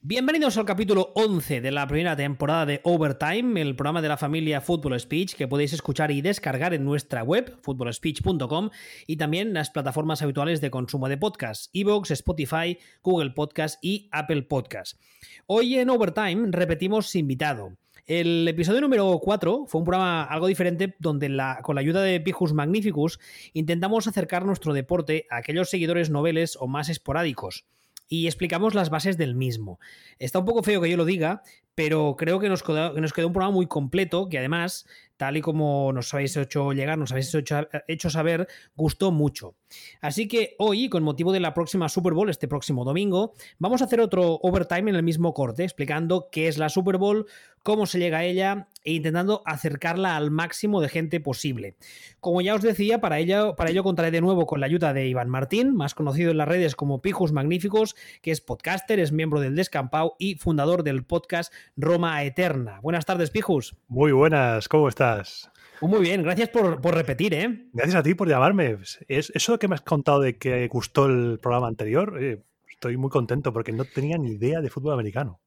Bienvenidos al capítulo 11 de la primera temporada de Overtime, el programa de la familia Football Speech que podéis escuchar y descargar en nuestra web, footballspeech.com, y también las plataformas habituales de consumo de podcast, Evox, Spotify, Google Podcast y Apple Podcast. Hoy en Overtime repetimos invitado. El episodio número 4 fue un programa algo diferente donde con la ayuda de Pijus Magnificus intentamos acercar nuestro deporte a aquellos seguidores noveles o más esporádicos y explicamos las bases del mismo. Está un poco feo que yo lo diga, pero creo que nos quedó, un programa muy completo que además tal y como nos habéis hecho llegar, nos habéis hecho, saber, gustó mucho. Así que hoy, con motivo de la próxima Super Bowl, este próximo domingo, vamos a hacer otro overtime en el mismo corte, explicando qué es la Super Bowl, cómo se llega a ella e intentando acercarla al máximo de gente posible. Como ya os decía, para ello, para ello contaré de nuevo con la ayuda de Iván Martín, más conocido en las redes como Pijus Magníficos, que es podcaster, es miembro del Descampau y fundador del podcast Roma Eterna. Buenas tardes, Pijus. Muy buenas, ¿cómo estás? Muy bien, gracias por, repetir, ¿eh? Gracias a ti por llamarme. Es, eso que me has contado de que gustó el programa anterior, eh, estoy muy contento porque no tenía ni idea de fútbol americano.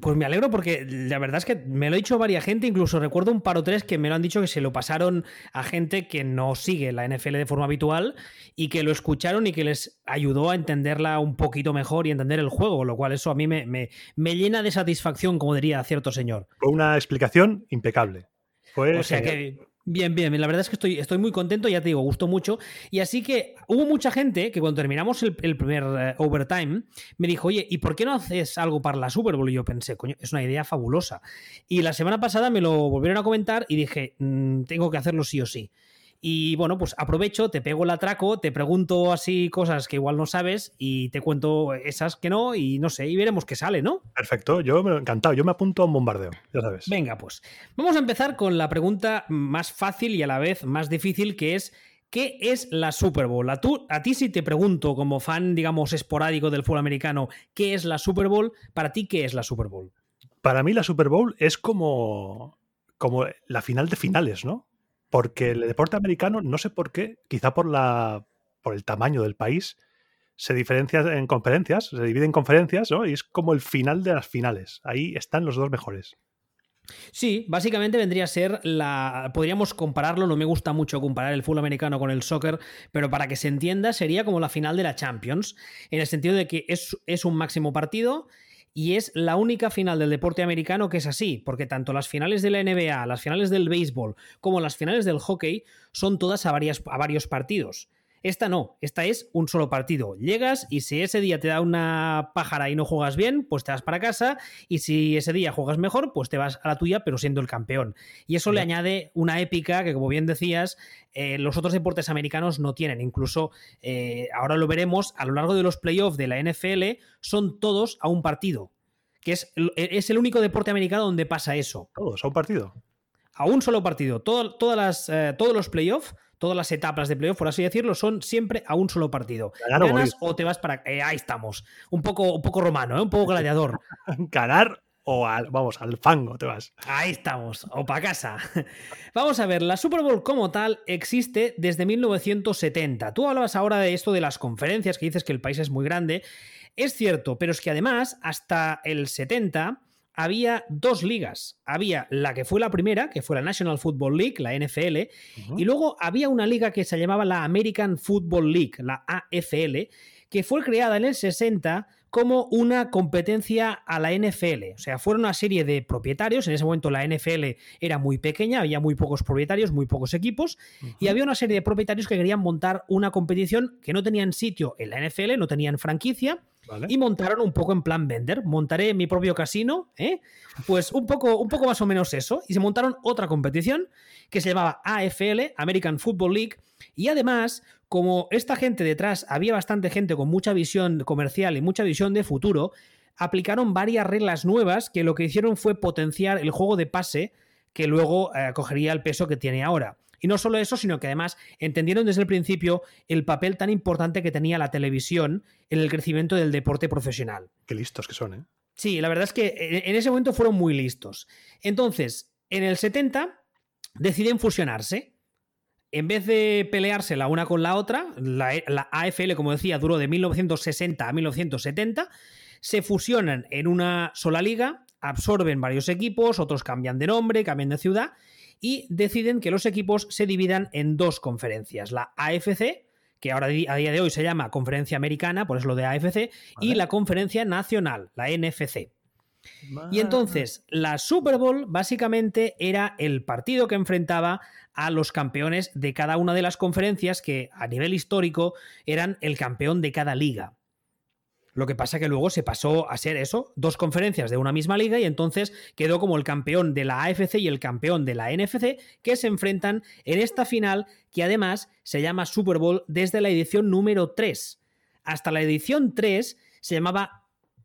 Pues me alegro porque la verdad es que me lo ha dicho varias gente, incluso recuerdo un par o tres que me lo han dicho que se lo pasaron a gente que no sigue la NFL de forma habitual y que lo escucharon y que les ayudó a entenderla un poquito mejor y entender el juego, lo cual eso a mí me, me llena de satisfacción, como diría cierto señor. Fue una explicación impecable o sea que Bien, bien, la verdad es que estoy, estoy muy contento, ya te digo, gustó mucho. Y así que hubo mucha gente que cuando terminamos el, primer eh, overtime me dijo, oye, ¿y por qué no haces algo para la Super Bowl? Y yo pensé, coño, es una idea fabulosa. Y la semana pasada me lo volvieron a comentar y dije, mm, tengo que hacerlo sí o sí. Y bueno, pues aprovecho, te pego el atraco, te pregunto así cosas que igual no sabes y te cuento esas que no y no sé, y veremos qué sale, ¿no? Perfecto, yo me encantado, yo me apunto a un bombardeo, ya sabes. Venga, pues vamos a empezar con la pregunta más fácil y a la vez más difícil que es ¿Qué es la Super Bowl? A, a ti si te pregunto como fan, digamos, esporádico del fútbol americano, ¿qué es la Super Bowl? Para ti, ¿qué es la Super Bowl? Para mí la Super Bowl es como, como la final de finales, ¿no? Porque el deporte americano, no sé por qué, quizá por, la, por el tamaño del país, se diferencia en conferencias, se divide en conferencias, ¿no? Y es como el final de las finales. Ahí están los dos mejores. Sí, básicamente vendría a ser la. Podríamos compararlo, no me gusta mucho comparar el fútbol americano con el soccer, pero para que se entienda, sería como la final de la Champions, en el sentido de que es, es un máximo partido y es la única final del deporte americano que es así, porque tanto las finales de la NBA, las finales del béisbol, como las finales del hockey son todas a, a varios partidos. Esta no, esta es un solo partido. Llegas y si ese día te da una pájara y no juegas bien, pues te vas para casa y si ese día juegas mejor, pues te vas a la tuya, pero siendo el campeón. Y eso le añade una épica que, como bien decías, eh, los otros deportes americanos no tienen. Incluso, eh, ahora lo veremos, a lo largo de los playoffs de la NFL son todos a un partido, que es, es el único deporte americano donde pasa eso. Todos a un partido. A un solo partido. todas las, eh, todos los playoffs todas las etapas de playoff, por así decirlo, son siempre a un solo partido. Ganas o te vas para. Eh, ahí estamos. Un poco, un poco romano, ¿eh? un poco gladiador. Ganar o al, vamos, al fango te vas. Ahí estamos, o para casa. Vamos a ver, la Super Bowl como tal existe desde 1970. Tú hablabas ahora de esto de las conferencias, que dices que el país es muy grande. Es cierto, pero es que además, hasta el 70 había dos ligas. Había la que fue la primera, que fue la National Football League, la NFL, y luego había una liga que se llamaba la American Football League, la AFL, que fue creada en el 60 como una competencia a la NFL. O sea, fueron una serie de propietarios. En ese momento la NFL era muy pequeña, había muy pocos propietarios, muy pocos equipos, y había una serie de propietarios que querían montar una competición que no tenían sitio en la NFL, no tenían franquicia, y montaron un poco en plan vender. Montaré mi propio casino, ¿eh? Pues un poco, un poco más o menos eso. Y se montaron otra competición que se llamaba AFL, American Football League. Y además, como esta gente detrás, había bastante gente con mucha visión comercial y mucha visión de futuro, aplicaron varias reglas nuevas que lo que hicieron fue potenciar el juego de pase que luego eh, cogería el peso que tiene ahora. Y no solo eso, sino que además entendieron desde el principio el papel tan importante que tenía la televisión en el crecimiento del deporte profesional. Qué listos que son, ¿eh? Sí, la verdad es que en ese momento fueron muy listos. Entonces, en el 70 deciden fusionarse. En vez de pelearse la una con la otra, la, la AFL, como decía, duró de 1960 a 1970 se fusionan en una sola liga, absorben varios equipos, otros cambian de nombre, cambian de ciudad y deciden que los equipos se dividan en dos conferencias, la AFC, que ahora a día de hoy se llama Conferencia Americana, por eso lo de AFC, y la Conferencia Nacional, la NFC. Y entonces, la Super Bowl básicamente era el partido que enfrentaba a los campeones de cada una de las conferencias que a nivel histórico eran el campeón de cada liga. Lo que pasa que luego se pasó a ser eso, dos conferencias de una misma liga y entonces quedó como el campeón de la AFC y el campeón de la NFC que se enfrentan en esta final que además se llama Super Bowl desde la edición número 3. Hasta la edición 3 se llamaba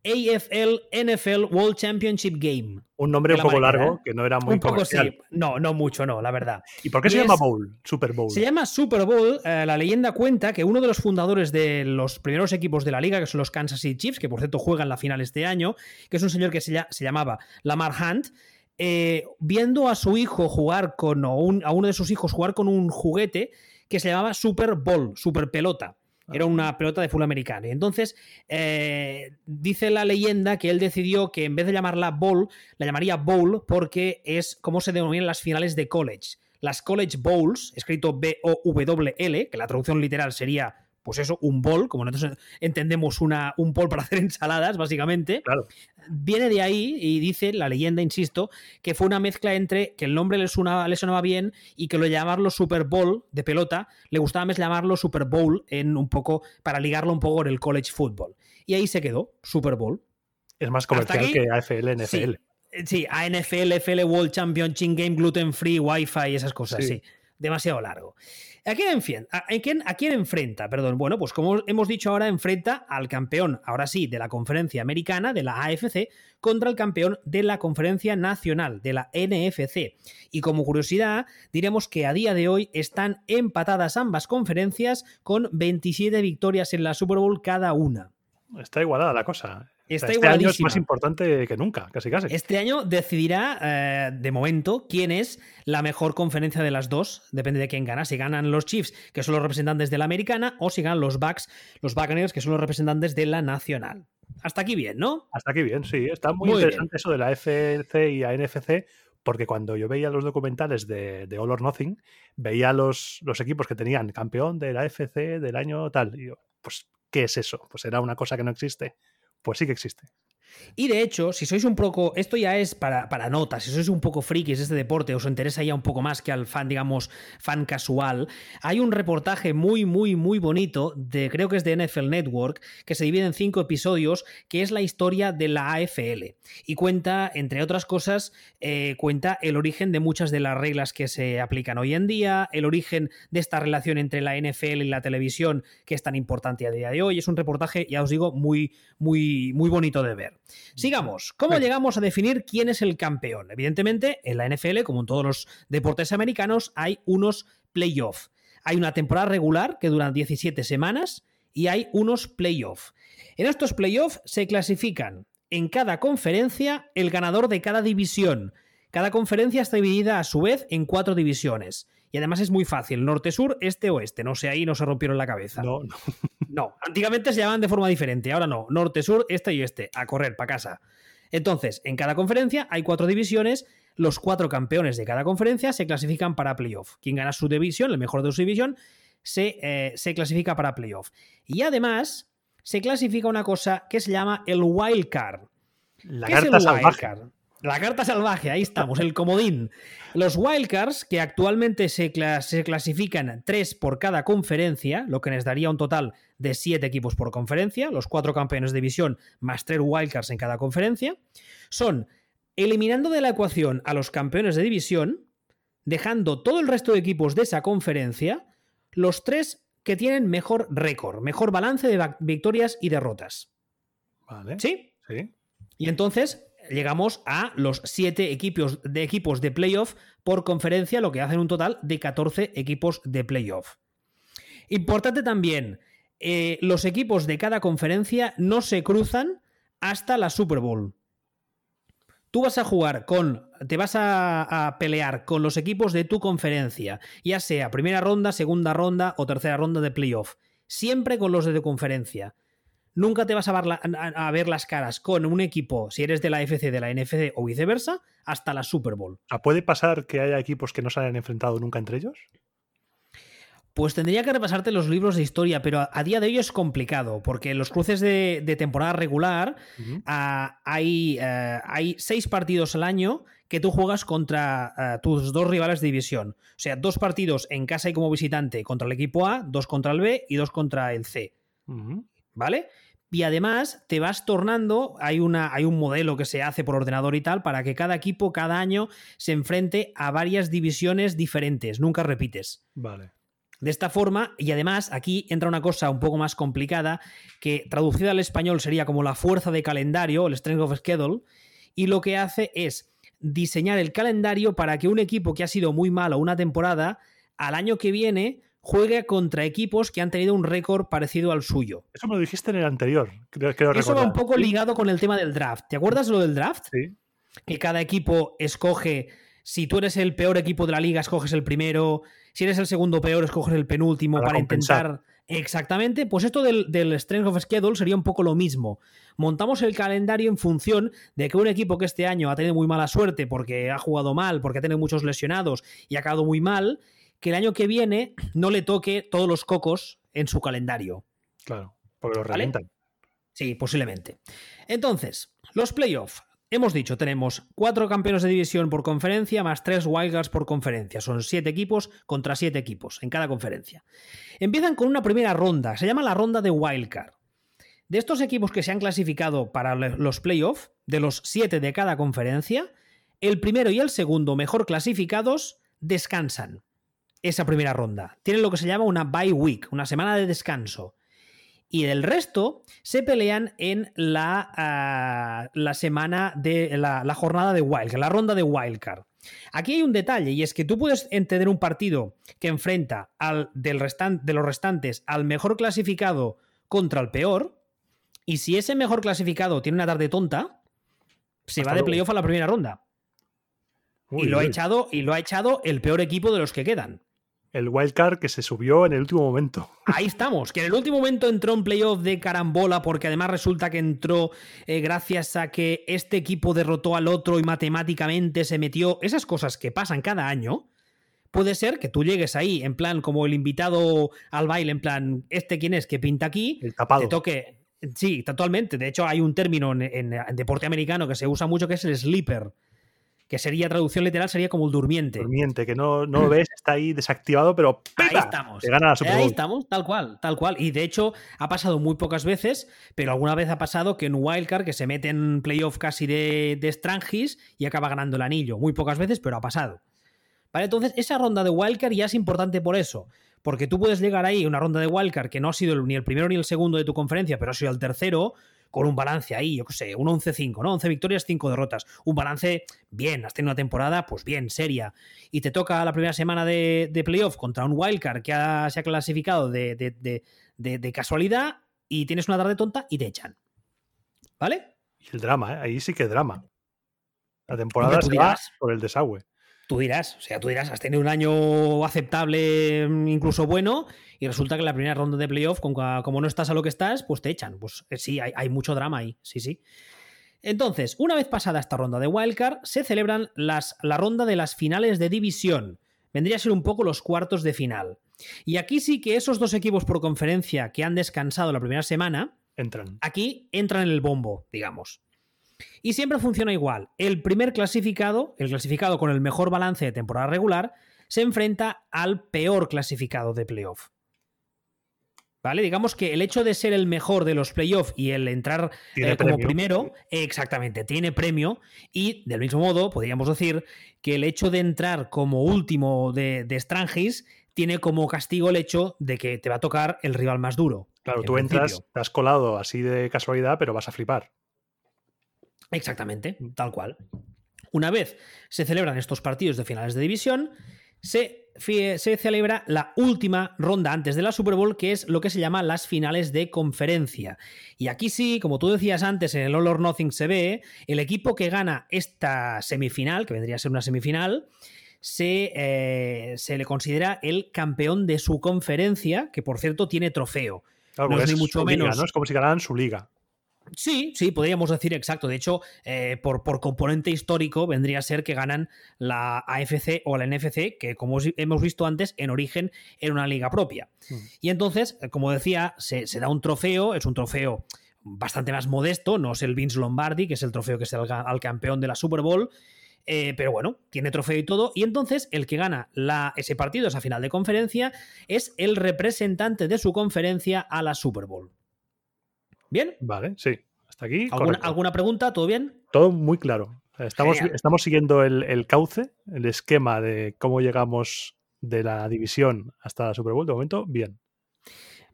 AFL NFL World Championship Game. Un nombre un poco largo, que no era muy un poco Sí. No, no mucho, no, la verdad. ¿Y por qué se llama Bowl? Super Bowl. Se llama Super Bowl. Eh, la leyenda cuenta que uno de los fundadores de los primeros equipos de la liga, que son los Kansas City Chiefs, que por cierto juegan la final este año, que es un señor que se, llamaba Lamar Hunt, eh, viendo a su hijo jugar con, o a uno de sus hijos jugar con un juguete que se llamaba Super Bowl, Super Pelota. Era una pelota de fútbol americano. Y entonces eh, dice la leyenda que él decidió que en vez de llamarla bowl, la llamaría bowl porque es como se denominan las finales de college. Las college bowls, escrito B-O-W-L, que la traducción literal sería pues eso, un bol, como nosotros entendemos una, un bol para hacer ensaladas, básicamente. Claro. Viene de ahí y dice la leyenda, insisto, que fue una mezcla entre que el nombre le sonaba, le sonaba bien y que lo llamarlo Super Bowl de pelota, le gustaba más llamarlo Super Bowl en un poco, para ligarlo un poco con el college football. Y ahí se quedó, Super Bowl. Es más comercial que AFL, NFL. Sí, ANFL, FL World Championship Game, Gluten Free, Wi-Fi y esas cosas, sí. Demasiado largo. ¿A quién, enfrenta? Perdón. Bueno, pues como hemos dicho ahora, enfrenta al campeón, ahora sí, de la conferencia americana, de la AFC, contra el campeón de la conferencia nacional, de la NFC. Y como curiosidad, diremos que a día de hoy están empatadas ambas conferencias con 27 victorias en la Super Bowl cada una. Está igualada la cosa. Este año es más importante que nunca, casi casi. Este año decidirá, eh, de momento, quién es la mejor conferencia de las dos. Depende de quién gana. Si ganan los Chiefs, que son los representantes de la americana, o si ganan los Bucks, los Buccaneers, que son los representantes de la nacional. Hasta aquí bien, ¿no? Hasta aquí bien, sí. Está muy, interesante eso de la FC y la NFC, porque cuando yo veía los documentales de, All or Nothing, veía los, los equipos que tenían campeón de la FC del año tal. Y yo, pues, ¿qué es eso? Pues era una cosa que no existe. Pues sí que existe. Y de hecho, si sois un poco, esto ya es para, para notas, si sois un poco frikis de este deporte, os interesa ya un poco más que al fan, digamos, fan casual, hay un reportaje muy, muy, muy bonito, de creo que es de NFL Network, que se divide en cinco episodios, que es la historia de la AFL. Y cuenta, entre otras cosas, eh, cuenta el origen de muchas de las reglas que se aplican hoy en día, el origen de esta relación entre la NFL y la televisión, que es tan importante a día de hoy. Es un reportaje, ya os digo, muy, muy, muy bonito de ver. Sigamos. ¿Cómo llegamos a definir quién es el campeón? Evidentemente, en la NFL, como en todos los deportes americanos, hay unos playoffs. Hay una temporada regular que dura 17 semanas y hay unos playoffs. En estos playoffs se clasifican en cada conferencia el ganador de cada división. Cada conferencia está dividida a su vez en cuatro divisiones. Y además es muy fácil, norte-sur, este-oeste. No sé, ahí no se rompieron la cabeza. No, no. no, antiguamente se llamaban de forma diferente, ahora no. Norte-sur, este y este. A correr, para casa. Entonces, en cada conferencia hay cuatro divisiones. Los cuatro campeones de cada conferencia se clasifican para playoff. Quien gana su división, el mejor de su división, se, eh, se clasifica para playoff. Y además, se clasifica una cosa que se llama el wild card. La carta salvaje. La carta salvaje, ahí estamos, el comodín. Los wildcards, que actualmente se, clasifican tres por cada conferencia, lo que nos daría un total de siete equipos por conferencia, los cuatro campeones de división más tres wildcards en cada conferencia, son eliminando de la ecuación a los campeones de división, dejando todo el resto de equipos de esa conferencia, los tres que tienen mejor récord, mejor balance de victorias y derrotas. Vale. ¿Sí? Sí. Y entonces llegamos a los 7 equipos de, equipos de playoff por conferencia, lo que hacen un total de 14 equipos de playoff. Importante también, eh, los equipos de cada conferencia no se cruzan hasta la Super Bowl. Tú vas a jugar con, te vas a, a, pelear con los equipos de tu conferencia, ya sea primera ronda, segunda ronda o tercera ronda de playoff. Siempre con los de tu conferencia. Nunca te vas a ver, las caras con un equipo, si eres de la FC, de la NFC o viceversa, hasta la Super Bowl. ¿Puede pasar que haya equipos que no se hayan enfrentado nunca entre ellos? Pues tendría que repasarte los libros de historia, pero a, día de hoy es complicado, porque en los cruces de, temporada regular ah, hay, eh, hay, seis partidos al año que tú juegas contra eh, tus dos rivales de división. O sea, dos partidos en casa y como visitante contra el equipo A, dos contra el B y dos contra el C. ¿Vale? Y además te vas tornando, hay, una, hay un modelo que se hace por ordenador y tal, para que cada equipo cada año se enfrente a varias divisiones diferentes, nunca repites. Vale. De esta forma, y además aquí entra una cosa un poco más complicada, que traducida al español sería como la fuerza de calendario, el strength of schedule, y lo que hace es diseñar el calendario para que un equipo que ha sido muy malo una temporada, al año que viene juegue contra equipos que han tenido un récord parecido al suyo. Eso me lo dijiste en el anterior. Creo, Eso va un poco ligado con el tema del draft. ¿Te acuerdas lo del draft? Sí. Que cada equipo escoge, si tú eres el peor equipo de la liga, escoges el primero, si eres el segundo peor, escoges el penúltimo para, intentar. Exactamente, pues esto del, Strength of Schedule sería un poco lo mismo. Montamos el calendario en función de que un equipo que este año ha tenido muy mala suerte porque ha jugado mal, porque ha tenido muchos lesionados y ha acabado muy mal, que el año que viene no le toque todos los cocos en su calendario. Claro, porque lo revientan. Sí, posiblemente. Entonces, los playoffs. Hemos dicho, tenemos cuatro campeones de división por conferencia más tres wildcards por conferencia. Son siete equipos contra siete equipos en cada conferencia. Empiezan con una primera ronda, se llama la ronda de wildcard. De estos equipos que se han clasificado para los playoffs, de los siete de cada conferencia, el primero y el segundo mejor clasificados descansan esa primera ronda. Tienen lo que se llama una bye week, una semana de descanso y del resto se pelean en la, ah, la semana de la, jornada de Wildcard, la ronda de Wildcard. Aquí hay un detalle y es que tú puedes entender un partido que enfrenta al del de los restantes al mejor clasificado contra el peor y si ese mejor clasificado tiene una tarde tonta, se va de playoff a la primera ronda. y, lo ha echado, y lo ha echado el peor equipo de los que quedan el wildcard que se subió en el último momento. Ahí estamos, que en el último momento entró en playoff de carambola porque además resulta que entró eh, gracias a que este equipo derrotó al otro y matemáticamente se metió. Esas cosas que pasan cada año. Puede ser que tú llegues ahí en plan como el invitado al baile, en plan, este quién es que pinta aquí, el tapado. te toque. Sí, totalmente. De hecho, hay un término en deporte americano que se usa mucho que es el sleeper que sería traducción literal, sería como el durmiente. Durmiente, que no, no lo ves, está ahí desactivado, pero ahí estamos. Ahí estamos, tal cual, tal cual. Y de hecho, ha pasado muy pocas veces, pero alguna vez ha pasado que en Wildcard, que se mete en playoff casi de, de Strangis y acaba ganando el anillo. Muy pocas veces, pero ha pasado. ¿Vale? Entonces, esa ronda de Wildcard ya es importante por eso. Porque tú puedes llegar ahí, una ronda de Wildcard que no ha sido ni el primero ni el segundo de tu conferencia, pero ha sido el tercero, con un balance ahí, yo qué sé, un 11-5, ¿no? 11 victorias, 5 derrotas. Un balance bien, has tenido una temporada, pues bien, seria. Y te toca la primera semana de, playoff contra un wildcard que se ha clasificado de, casualidad y tienes una tarde tonta y te echan. ¿Vale? Y el drama, ¿eh? ahí sí que drama. La temporada se va por el desagüe. Tú dirás, o sea, tú dirás, has tenido un año aceptable, mm, incluso bueno, y resulta que en la primera ronda de playoff, como no estás a lo que estás, pues te echan. Pues eh, sí, hay, mucho drama ahí, sí, sí. Entonces, una vez pasada esta ronda de Wildcard, se celebran las, la ronda de las finales de división. Vendría a ser un poco los cuartos de final. Y aquí sí que esos dos equipos por conferencia que han descansado la primera semana, entran. Aquí entran en el bombo, digamos. Y siempre funciona igual. El primer clasificado, el clasificado con el mejor balance de temporada regular, se enfrenta al peor clasificado de playoff. ¿Vale? Digamos que el hecho de ser el mejor de los playoffs y el entrar eh, como primero, exactamente, tiene premio. Y del mismo modo, podríamos decir que el hecho de entrar como último de, de tiene como castigo el hecho de que te va a tocar el rival más duro. Claro, tú entras, te has colado así de casualidad, pero vas a flipar. Exactamente, mm. tal cual. Una vez se celebran estos partidos de finales de división, se, se, celebra la última ronda antes de la Super Bowl, que es lo que se llama las finales de conferencia. Y aquí sí, como tú decías antes, en el All or Nothing se ve, el equipo que gana esta semifinal, que vendría a ser una semifinal, se, eh, se le considera el campeón de su conferencia, que por cierto tiene trofeo. no es, ni mucho menos. ¿no? Es como si ganaran su liga. Sí, sí, podríamos decir exacto. De hecho, eh, por, por, componente histórico vendría a ser que ganan la AFC o la NFC, que como hemos visto antes, en origen era una liga propia. Hmm. Y entonces, eh, como decía, se, da un trofeo, es un trofeo bastante más modesto, no es el Vince Lombardi, que es el trofeo que es el, al campeón de la Super Bowl, eh, pero bueno, tiene trofeo y todo. Y entonces el que gana la, ese partido, esa final de conferencia, es el representante de su conferencia a la Super Bowl. ¿Bien? Vale, sí. Hasta aquí. ¿Alguna, pregunta? ¿Todo bien? Todo muy claro. Estamos, estamos siguiendo el, cauce, el esquema de cómo llegamos de la división hasta la Super Bowl. De momento, bien.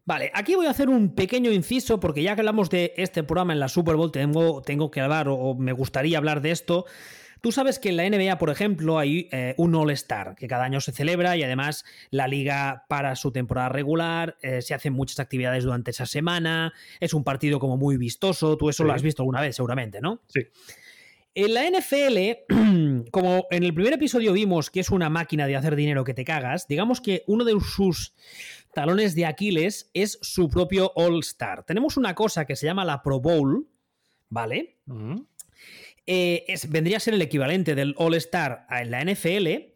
Vale, aquí voy a hacer un pequeño inciso porque ya que hablamos de este programa en la Super Bowl, tengo, tengo que hablar o me gustaría hablar de esto. Tú sabes que en la NBA, por ejemplo, hay eh, un All-Star que cada año se celebra y además la liga para su temporada regular, eh, se hacen muchas actividades durante esa semana, es un partido como muy vistoso, tú eso lo has visto alguna vez seguramente, ¿no? Sí. En la NFL, como en el primer episodio vimos que es una máquina de hacer dinero que te cagas, digamos que uno de sus talones de Aquiles es su propio All-Star. Tenemos una cosa que se llama la Pro Bowl, ¿vale? Eh, vendría a ser el equivalente del All-Star en la NFL,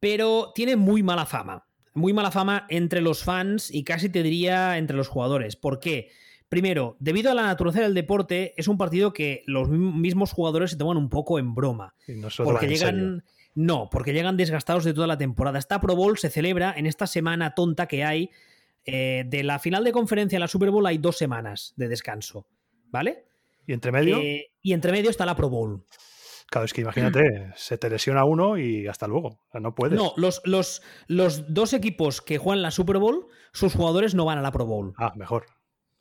pero tiene muy mala fama. Muy mala fama entre los fans y casi te diría entre los jugadores. ¿Por qué? Primero, debido a la naturaleza del deporte, es un partido que los mismos jugadores se toman un poco en broma. porque llegan. No, porque llegan desgastados de toda la temporada. Esta Pro Bowl se celebra en esta semana tonta que hay. Eh, de la final de conferencia a la Super Bowl hay dos semanas de descanso. ¿Vale? ¿Y entre medio? Eh, y entre medio está la Pro Bowl. Claro, es que imagínate, se te lesiona uno y hasta luego. no puedes. No, los, los, los, dos equipos que juegan la Super Bowl, sus jugadores no van a la Pro Bowl. Ah, mejor.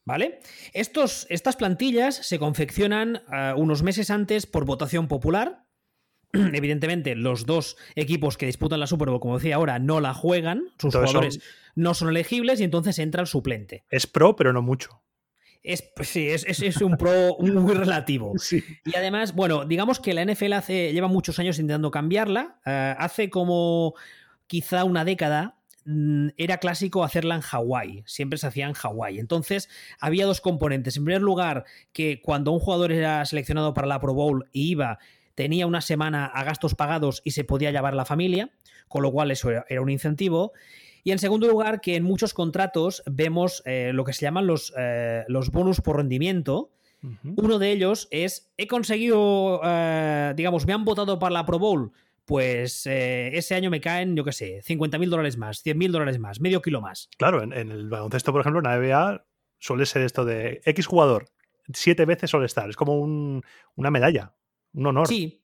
¿Vale? Estos, estas plantillas se confeccionan eh, unos meses antes por votación popular. Evidentemente, los dos equipos que disputan la Super Bowl, como decía ahora, no la juegan. Sus jugadores no son elegibles y entonces entra el suplente. Es pro, pero no mucho. Es, pues sí, es, es, un pro muy relativo. Y además, bueno, digamos que la NFL hace, lleva muchos años intentando cambiarla. Eh, hace como quizá una década mm, era clásico hacerla en Hawái, siempre se hacía en Hawái. Entonces había dos componentes. En primer lugar, que cuando un jugador era seleccionado para la Pro Bowl y iba, tenía una semana a gastos pagados y se podía llevar la familia, con lo cual eso era un incentivo. Y en segundo lugar, que en muchos contratos vemos eh, lo que se llaman los, eh, los bonus por rendimiento. Uno de ellos es, he conseguido, eh, digamos, me han votado para la Pro Bowl, pues ese año me caen, yo qué sé, 50 mil dólares más, 100 mil dólares más, medio kilo más. Claro, en, el baloncesto, por ejemplo, en la NBA suele ser esto de X jugador, siete veces suele estar, es como una medalla, un honor. Sí,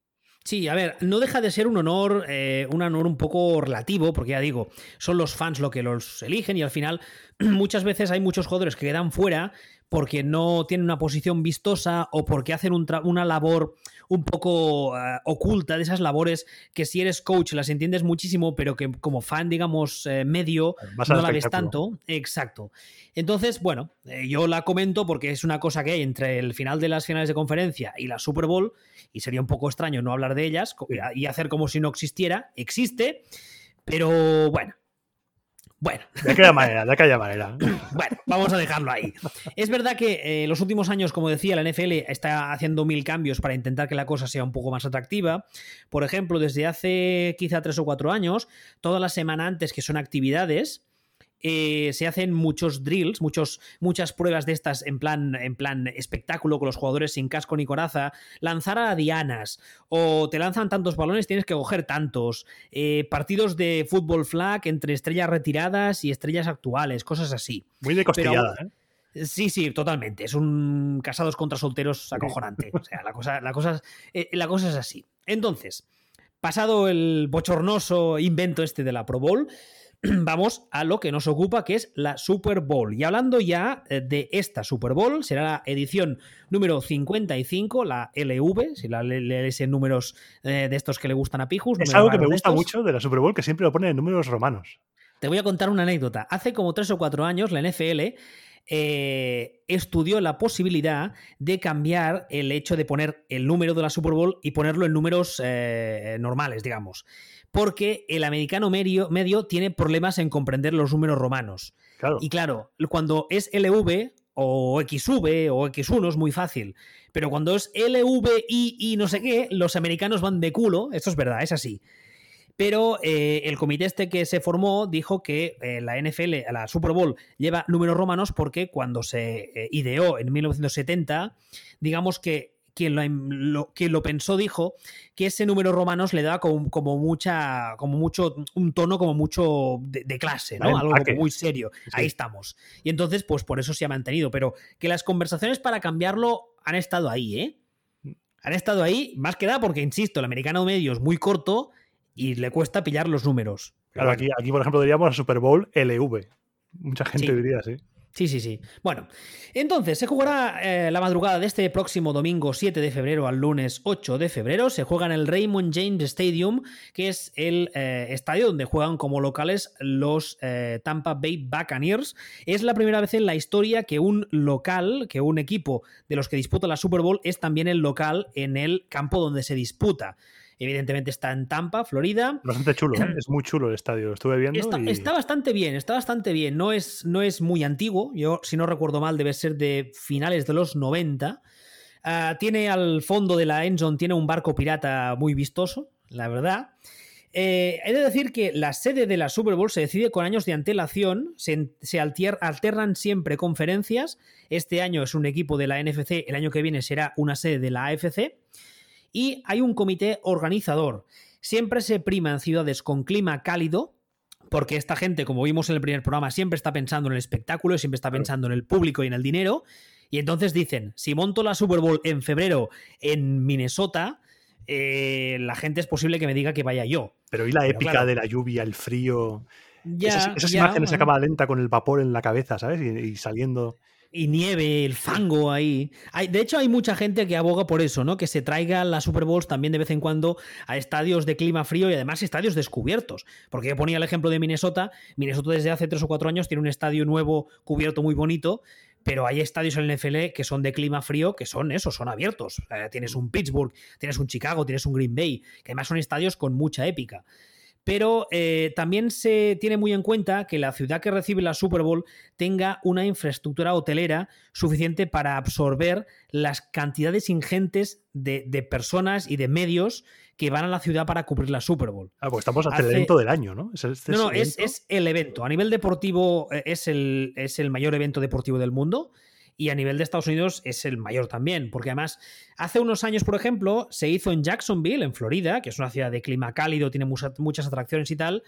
Sí, a ver, no deja de ser un honor, eh, un honor un poco relativo, porque ya digo, son los fans lo que los eligen y al final muchas veces hay muchos jugadores que quedan fuera porque no tienen una posición vistosa o porque hacen una labor un poco eh, oculta de esas labores que si eres coach las entiendes muchísimo, pero que como fan, digamos, eh, medio, no la ves tanto. Exacto. Entonces, bueno, yo la comento porque es una cosa que hay entre el final de las finales de conferencia y la Super Bowl y sería un poco extraño no hablar de ellas y hacer como si no existiera. Existe, pero bueno. Bueno. De aquella manera, de aquella manera. Bueno, vamos a dejarlo ahí. Es verdad que eh, los últimos años, como decía, la NFL está haciendo mil cambios para intentar que la cosa sea un poco más atractiva. Por ejemplo, desde hace quizá tres o cuatro años, toda la semana antes, que son actividades, eh, se hacen muchos drills, muchos, muchas pruebas de estas en plan, en plan espectáculo con los jugadores sin casco ni coraza, lanzar a dianas o te lanzan tantos balones, tienes que coger tantos, eh, partidos de fútbol flag entre estrellas retiradas y estrellas actuales, cosas así. Muy de costillada, ¿eh? Sí, sí, totalmente. Es un casados contra solteros acojonante. O sea, la cosa, la cosa, la cosa es así. Entonces, pasado el bochornoso invento este de la Pro Bowl, vamos a lo que nos ocupa, que es la Super Bowl. Y hablando ya eh, de esta Super Bowl, será la edición número 55, la LV, si la lees en números eh, de estos que le gustan a Pijus. Es algo que me gusta mucho de la Super Bowl, que siempre lo pone en números romanos. Te voy a contar una anécdota. Hace como tres o cuatro años la NFL eh, estudió la posibilidad de cambiar el hecho de poner el número de la Super Bowl y ponerlo en números normales, digamos porque el americano medio, medio tiene problemas en comprender los números romanos. Y claro, cuando es LV o XV o X1 es muy fácil. Pero cuando es LV y no sé qué, los americanos van de culo. Esto es verdad, es así. Pero eh, el comité este que se formó dijo que eh, la NFL, la Super Bowl, lleva números romanos porque cuando se eh, ideó en 1970, digamos que quien lo, quien lo, pensó dijo que ese número romanos le daba como, mucha, como mucho, un tono como mucho de, clase, ¿no? Algo muy serio. Ahí estamos. Y entonces, pues por eso se ha mantenido. Pero que las conversaciones para cambiarlo han estado ahí, ¿eh? Han estado ahí, más que nada porque, insisto, el americano medio es muy corto y le cuesta pillar los números. Claro, aquí, aquí, por ejemplo, diríamos a Super Bowl LV. Mucha gente diría así. Sí, sí, sí. Bueno, entonces se jugará eh, la madrugada de este próximo domingo 7 de febrero al lunes 8 de febrero. Se juega en el Raymond James Stadium, que es el eh, estadio donde juegan como locales los eh, Tampa Bay Buccaneers. Es la primera vez en la historia que un local, que un equipo de los que disputa la Super Bowl es también el local en el campo donde se disputa. Evidentemente está en Tampa, Florida. Bastante chulo, ¿eh? es muy chulo el estadio, estuve viendo. Está, bastante bien, está bastante bien. No es, no es muy antiguo, yo si no recuerdo mal debe ser de finales de los 90. Ah, tiene al fondo de la Endzone, tiene un barco pirata muy vistoso, la verdad. Eh, he de decir que la sede de la Super Bowl se decide con años de antelación, se, se alternan siempre conferencias. Este año es un equipo de la NFC, el año que viene será una sede de la AFC y hay un comité organizador. Siempre se prima en ciudades con clima cálido, porque esta gente, como vimos en el primer programa, siempre está pensando en el espectáculo, siempre está pensando en el público y en el dinero. Y entonces dicen, si monto la Super Bowl en febrero en Minnesota, eh, la gente es posible que me diga que vaya yo. Pero ¿y la épica de la lluvia, el frío? esas, imágenes se acaba lenta con el vapor en la cabeza, ¿sabes? y saliendo y nieve, el fango ahí. Hay, de hecho, hay mucha gente que aboga por eso, ¿no? Que se traiga las Super Bowls también de vez en cuando a estadios de clima frío y además estadios descubiertos. Porque yo ponía el ejemplo de Minnesota. Minnesota desde hace tres o cuatro años tiene un estadio nuevo cubierto muy bonito. Pero hay estadios en el NFL que son de clima frío, que son eso, son abiertos. tienes un Pittsburgh, tienes un Chicago, tienes un Green Bay, que además son estadios con mucha épica pero eh, también se tiene muy en cuenta que la ciudad que recibe la Super Bowl tenga una infraestructura hotelera suficiente para absorber las cantidades ingentes de, personas y de medios que van a la ciudad para cubrir la Super Bowl. Ah, pues estamos ante el evento del año, ¿no? ¿Es no, no, es, el evento. A nivel deportivo eh, es el, es el mayor evento deportivo del mundo y a nivel de Estados Unidos es el mayor también, porque además hace unos años, por ejemplo, se hizo en Jacksonville, en Florida, que es una ciudad de clima cálido, tiene muchas atracciones y tal,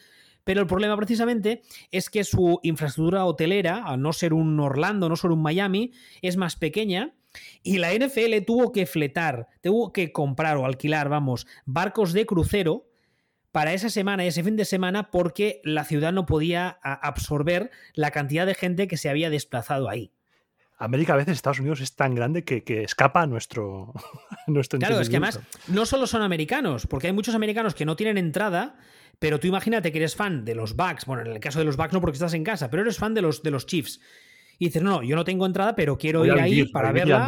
pero el problema precisamente es que su infraestructura hotelera, al no ser un Orlando, no ser un Miami, es más pequeña. Y la NFL tuvo que fletar, tuvo que comprar o alquilar, vamos, barcos de crucero para esa semana y ese fin de semana porque la ciudad no podía absorber la cantidad de gente que se había desplazado ahí. América a veces Estados Unidos es tan grande que, escapa a nuestro, nuestro Claro, es que además no solo son americanos, porque hay muchos americanos que no tienen entrada, pero tú imagínate que eres fan de los Bucks, bueno, en el caso de los Bucks no porque estás en casa, pero eres fan de los, de los Chiefs. Y dices, no, no, yo no tengo entrada, pero quiero ir ahí para verla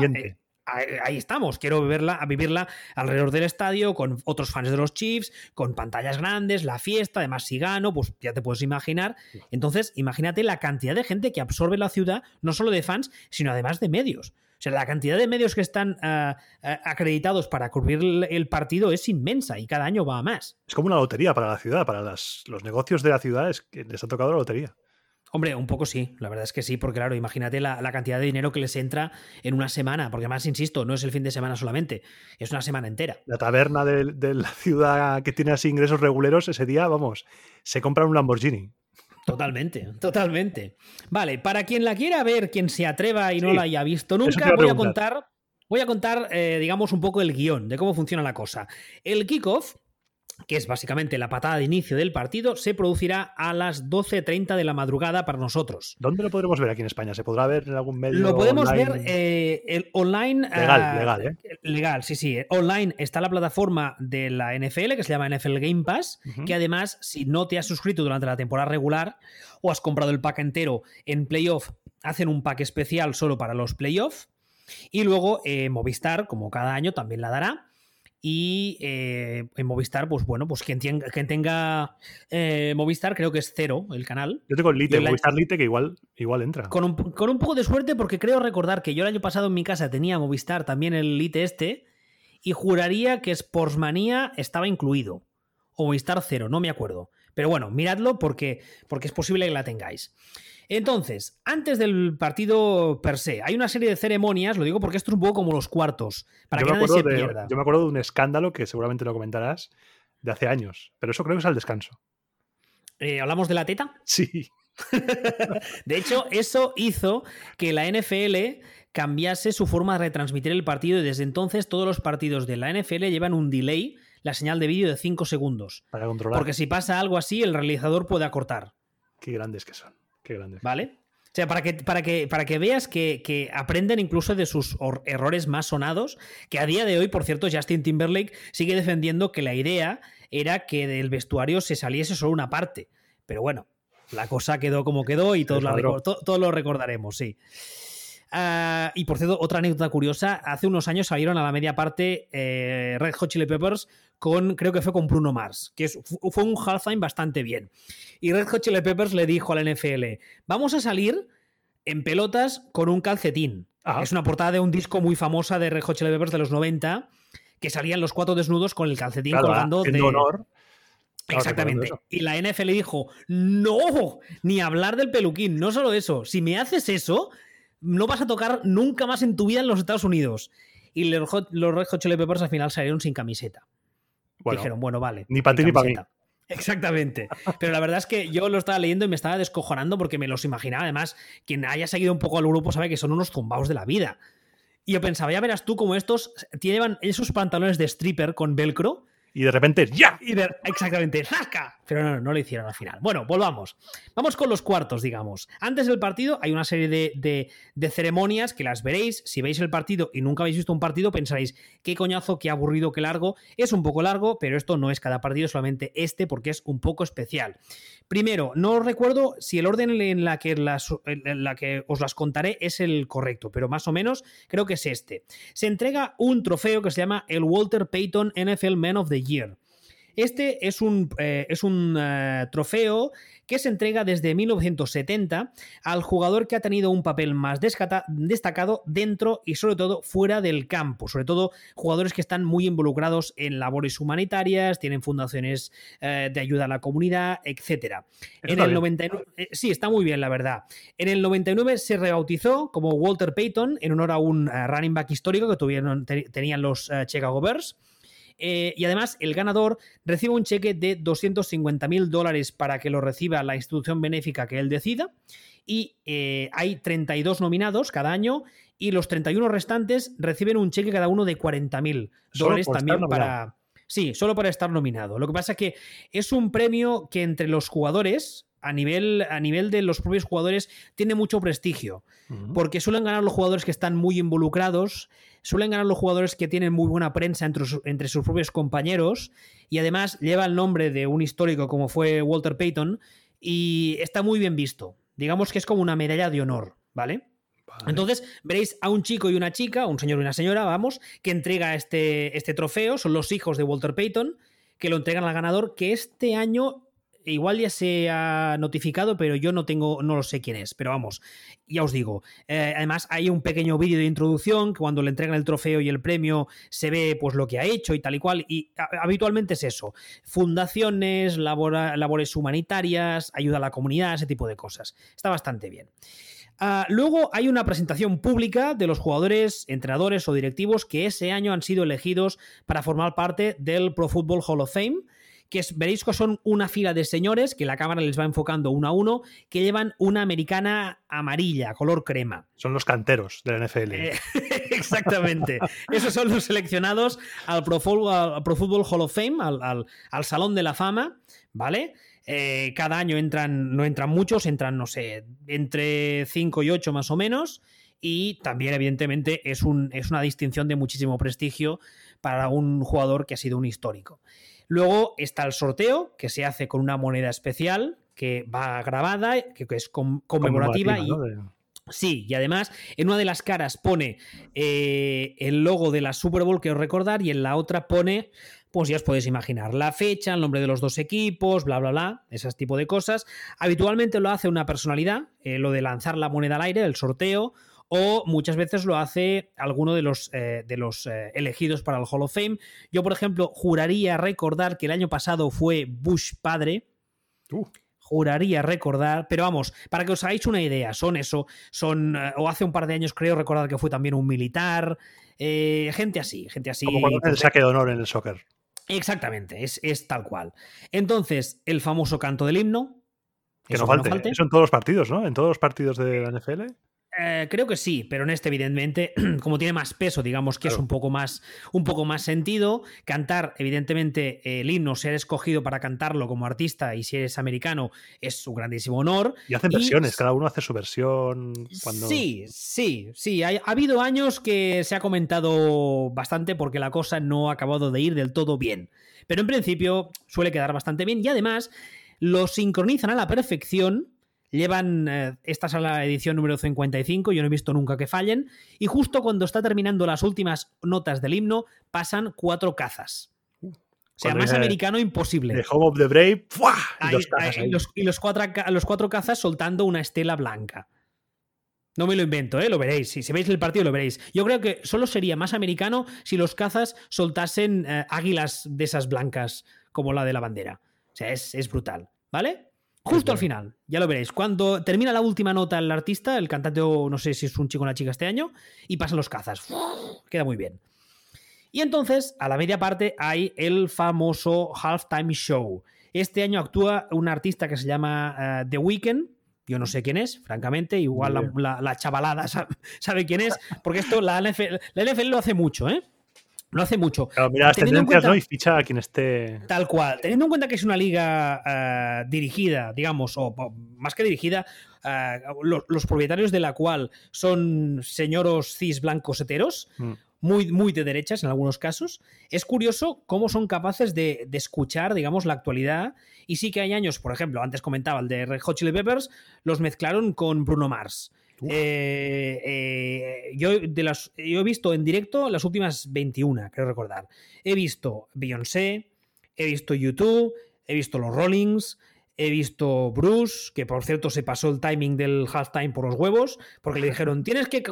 ahí estamos. Quiero verla, a vivirla alrededor del estadio, con otros fans de los Chiefs, con pantallas grandes, la fiesta, además si gano, pues ya te puedes imaginar. Entonces, imagínate la cantidad de gente que absorbe la ciudad, no solo de fans, sino además de medios. O sea, la cantidad de medios que están ah, ah, acreditados para cubrir el partido es inmensa y cada año va a más. Es como una lotería para la ciudad, para los negocios de la ciudad es que les ha tocado la lotería. Hombre, un poco sí, la verdad es que sí, porque claro, imagínate la, cantidad de dinero que les entra en una semana, porque además, insisto, no es el fin de semana solamente, es una semana entera. La taberna de, la ciudad que tiene así ingresos reguleros, ese día, vamos, se compra un Lamborghini. Totalmente, totalmente. Vale, para quien la quiera ver, quien se atreva y no la haya visto nunca, voy a contar, voy a contar, eh, digamos, un poco el guion de cómo funciona la cosa. El kickoff que es básicamente la patada de inicio del partido, se producirá a las 12.30 de la madrugada para nosotros. ¿Dónde lo podremos ver aquí en España? ¿Se podrá ver en algún medio? Lo podemos ver eh, el online. Legal, ah, legal, ¿eh? Legal, sí, sí. Online está la plataforma de la NFL, que se llama NFL Game Pass, que además, si no te has suscrito durante la temporada regular o has comprado el pack entero en playoff, hacen un pack especial solo para los playoffs. Y luego eh, Movistar, como cada año, también la dará. Y eh, en Movistar, pues bueno, pues quien, tenga, quien tenga eh, Movistar, creo que es cero el canal. Yo tengo el Lite, Movistar Lite, que igual, igual entra. Con un, con un, poco de suerte, porque creo recordar que yo el año pasado en mi casa tenía Movistar también el Lite este, y juraría que Sportsmanía estaba incluido. O Movistar cero, no me acuerdo. Pero bueno, miradlo porque, porque es posible que la tengáis. Entonces, antes del partido per se, hay una serie de ceremonias, lo digo porque esto es un poco como los cuartos, para que nadie se pierda. Yo me acuerdo de un escándalo que seguramente lo comentarás de hace años, pero eso creo que es al descanso. Eh, ¿Hablamos de la teta? Sí. de hecho, eso hizo que la NFL cambiase su forma de retransmitir el partido y desde entonces todos los partidos de la NFL llevan un delay, la señal de vídeo de 5 segundos. Para controlar. Porque si pasa algo así, el realizador puede acortar. Qué grandes que son. Qué grandes. ¿Vale? O sea, para que, para que, para que veas que, aprenden incluso de sus errores más sonados, que a día de hoy, por cierto, Justin Timberlake sigue defendiendo que la idea era que del vestuario se saliese solo una parte. Pero bueno, la cosa quedó como quedó y todos, todos lo recordaremos, sí. Ah, y por cierto, otra anécdota curiosa, hace unos años salieron a la media parte eh, Red Hot Chili Peppers con, creo que fue con Bruno Mars, que fue un halftime bastante bien. Y Red Hot Chili Peppers le dijo a la NFL, vamos a salir en pelotas con un calcetín. Es una portada de un disco muy famosa de Red Hot Chili Peppers de los 90, que salían los cuatro desnudos con el calcetín colgando de... honor. Exactamente. Y la NFL dijo, no, ni hablar del peluquín, no solo eso, si me haces eso, no vas a tocar nunca más en tu vida en los Estados Unidos. Y los, Red Hot Chili Peppers al final salieron sin camiseta. Dijeron, bueno, vale. Ni para ti ni para mí. Exactamente. Pero la verdad es que yo lo estaba leyendo y me estaba descojonando porque me los imaginaba. Además, quien haya seguido un poco al grupo sabe que son unos zumbaos de la vida. Y yo pensaba, ya verás tú cómo estos llevan esos pantalones de stripper con velcro y de repente ¡ya! Y exactamente, ¡zaca! Pero no, no lo hicieron al final. Bueno, volvamos. Vamos con los cuartos, digamos. Antes del partido hay una serie de, ceremonias que las veréis. Si veis el partido y nunca habéis visto un partido, pensaréis, qué coñazo, qué aburrido, qué largo. Es un poco largo, pero esto no es cada partido, solamente este, porque es un poco especial. Primero, no recuerdo si el orden en la, que en la que os las contaré es el correcto, pero más o menos creo que es este. Se entrega un trofeo que se llama el Walter Payton NFL Man of the Year. Este es un, eh, es un eh, trofeo que se entrega desde 1970 al jugador que ha tenido un papel más destacado dentro y sobre todo fuera del campo, sobre todo jugadores que están muy involucrados en labores humanitarias, tienen fundaciones eh, de ayuda a la comunidad, etc. En el 99, sí, está muy bien, la verdad. En el 99 se rebautizó como Walter Payton en honor a un running back histórico que tuvieron, tenían los Chicago Bears. Eh, y además, el ganador recibe un cheque de 250 mil dólares para que lo reciba la institución benéfica que él decida. Y eh, hay 32 nominados cada año y los 31 restantes reciben un cheque cada uno de 40 mil dólares también para... Sí, solo para estar nominado. Lo que pasa es que es un premio que entre los jugadores, a nivel, a nivel de los propios jugadores, tiene mucho prestigio. Porque suelen ganar los jugadores que están muy involucrados, suelen ganar los jugadores que tienen muy buena prensa entre, sus propios compañeros y además lleva el nombre de un histórico como fue Walter Payton y está muy bien visto. Digamos que es como una medalla de honor, ¿vale? Entonces veréis a un chico y una chica, un señor y una señora, vamos, que entrega este, este trofeo, son los hijos de Walter Payton, que lo entregan al ganador, que este año igual ya se ha notificado, pero yo no tengo, no lo sé quién es. Pero vamos, ya os digo. Eh, además, hay un pequeño vídeo de introducción que cuando le entregan el trofeo y el premio se ve pues lo que ha hecho y tal y cual. Y habitualmente es eso: fundaciones, labores humanitarias, ayuda a la comunidad, ese tipo de cosas. Está bastante bien. Ah, luego hay una presentación pública de los jugadores, entrenadores o directivos que ese año han sido elegidos para formar parte del Pro Football Hall of Fame que veréis que son una fila de señores, que la cámara les va enfocando uno a uno, que llevan una americana amarilla, color crema. Son los canteros de la NFL. Eh, exactamente. Esos son los seleccionados al Pro, Football Hall of Fame, al, Salón de la Fama, ¿vale? Eh, cada año entran, no entran muchos, entran, no sé, entre 5 y 8 más o menos. Y también, evidentemente, es, un, es una distinción de muchísimo prestigio para un jugador que ha sido un histórico. Luego está el sorteo, que se hace con una moneda especial que va grabada, que, es conmemorativa, y. Sí, y además en una de las caras pone eh, el logo de la Super Bowl, que os recordar, y en la otra pone, pues ya os podéis imaginar, la fecha, el nombre de los dos equipos, bla, bla, bla, ese tipo de cosas. Habitualmente lo hace una personalidad, eh, lo de lanzar la moneda al aire, el sorteo, o muchas veces lo hace alguno de los, eh, de los elegidos para el Hall of Fame. Yo, por ejemplo, juraría recordar que el año pasado fue Bush padre. Uh juraría recordar, pero vamos, para que os hagáis una idea, son eso, son, eh, o hace un par de años creo recordar que fue también un militar, eh, gente así, gente así. Como cuando el saque de honor en el soccer. Exactamente, es, es tal cual. Entonces, el famoso canto del himno. Que no falte. Eso en todos los partidos, ¿no? En todos los partidos de la NFL. Eh, creo que sí, pero en este, evidentemente, como tiene más peso, digamos que es un poco más, un poco más sentido. Cantar, evidentemente, el himno, ser escogido para cantarlo como artista y si eres americano, es un grandísimo honor. Y hacen versiones, cada uno hace su versión. Cuando... Sí, sí, sí. Ha, ha, habido años que se ha comentado bastante porque la cosa no ha acabado de ir del todo bien. Pero en principio suele quedar bastante bien y además lo sincronizan a la perfección Llevan, eh, esta es la edición número 55, yo no he visto nunca que fallen, y justo cuando está terminando las últimas notas del himno, pasan cuatro cazas. O sea, más americano imposible. The Home of the Brave, y, los, cuatro, los cuatro cazas soltando una estela blanca. No me lo invento, ¿eh? lo veréis. Si, veis el partido, lo veréis. Yo creo que solo sería más americano si los cazas soltasen eh, águilas de esas blancas como la de la bandera. O sea, es, es brutal. ¿Vale? Justo al final, ya lo veréis. Cuando termina la última nota el artista, el cantante, no sé si es un chico o una chica este año, y pasan los cazas. Queda muy bien. Y entonces, a la media parte, hay el famoso Halftime Show. Este año actúa un artista que se llama eh, The Weeknd. Yo no sé quién es, francamente. Igual la, chavalada sabe, quién es. Porque esto la NFL, la NFL lo hace mucho, ¿eh? No hace mucho. Claro, mira las tendencias, ¿no? Y ficha a quien esté. Tal cual. Teniendo en cuenta que es una liga eh, dirigida, digamos, o, más que dirigida, eh, los, propietarios de la cual son señoros cis blancos heteros, mm. muy, muy de derechas en algunos casos, es curioso cómo son capaces de, de, escuchar, digamos, la actualidad. Y sí que hay años, por ejemplo, antes comentaba el de Red Hot Chili Peppers, los mezclaron con Bruno Mars. Eh, eh, yo, de las, yo he visto en directo las últimas 21, creo recordar. He visto Beyoncé, he visto YouTube, he visto los Rollings, he visto Bruce, que por cierto se pasó el timing del halftime por los huevos, porque le dijeron, tienes que,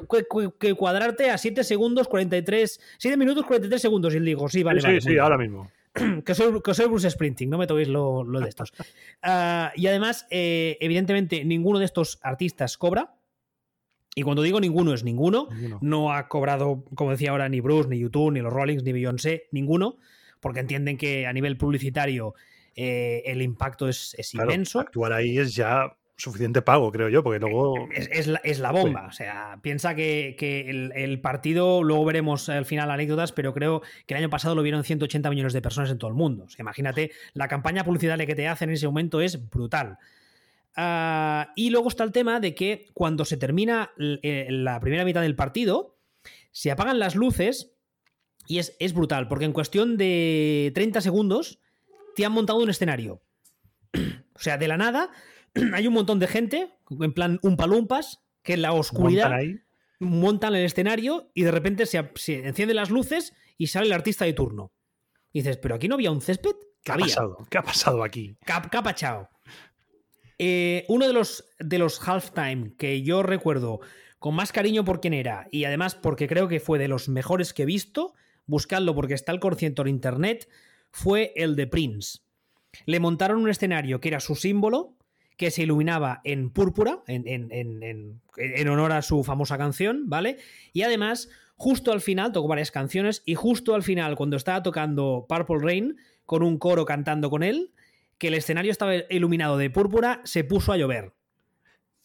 cuadrarte a 7 segundos 43, 7 minutos 43 segundos. Y él dijo, sí, vale, sí, Sí, ahora mismo. Que soy, que soy, Bruce Sprinting, no me toquéis lo, de estos. Ah, y además, eh, evidentemente, ninguno de estos artistas cobra. Y cuando digo ninguno es ninguno, no ha cobrado, como decía ahora, ni Bruce, ni YouTube, ni los Rollings, ni Beyoncé, ninguno, porque entienden que a nivel publicitario eh, el impacto es, inmenso. Actuar ahí es ya suficiente pago, creo yo, porque luego... Es, la, bomba, o sea, piensa que, el, partido, luego veremos al final anécdotas, pero creo que el año pasado lo vieron 180 millones de personas en todo el mundo. O sea, imagínate, la campaña publicitaria que te hacen en ese momento es brutal. Ah, y luego está el tema de que cuando se termina eh, la primera mitad del partido, se apagan las luces y es, es, brutal, porque en cuestión de 30 segundos te han montado un escenario. o sea, de la nada hay un montón de gente, en plan un palumpas, que en la oscuridad montan, el escenario y de repente se, encienden las luces y sale el artista de turno. Y dices, ¿pero aquí no había un césped? ¿Qué ha pasado? ¿Qué ha pasado aquí? ¿Qué ha, pasado? Eh, uno de los, de los halftime que yo recuerdo con más cariño por quién era y además porque creo que fue de los mejores que he visto, buscadlo porque está el concierto en internet, fue el de Prince. Le montaron un escenario que era su símbolo, que se iluminaba en púrpura, en, en, honor a su famosa canción, ¿vale? Y además, justo al final, tocó varias canciones, y justo al final, cuando estaba tocando Purple Rain, con un coro cantando con él, que el escenario estaba iluminado de púrpura, se puso a llover.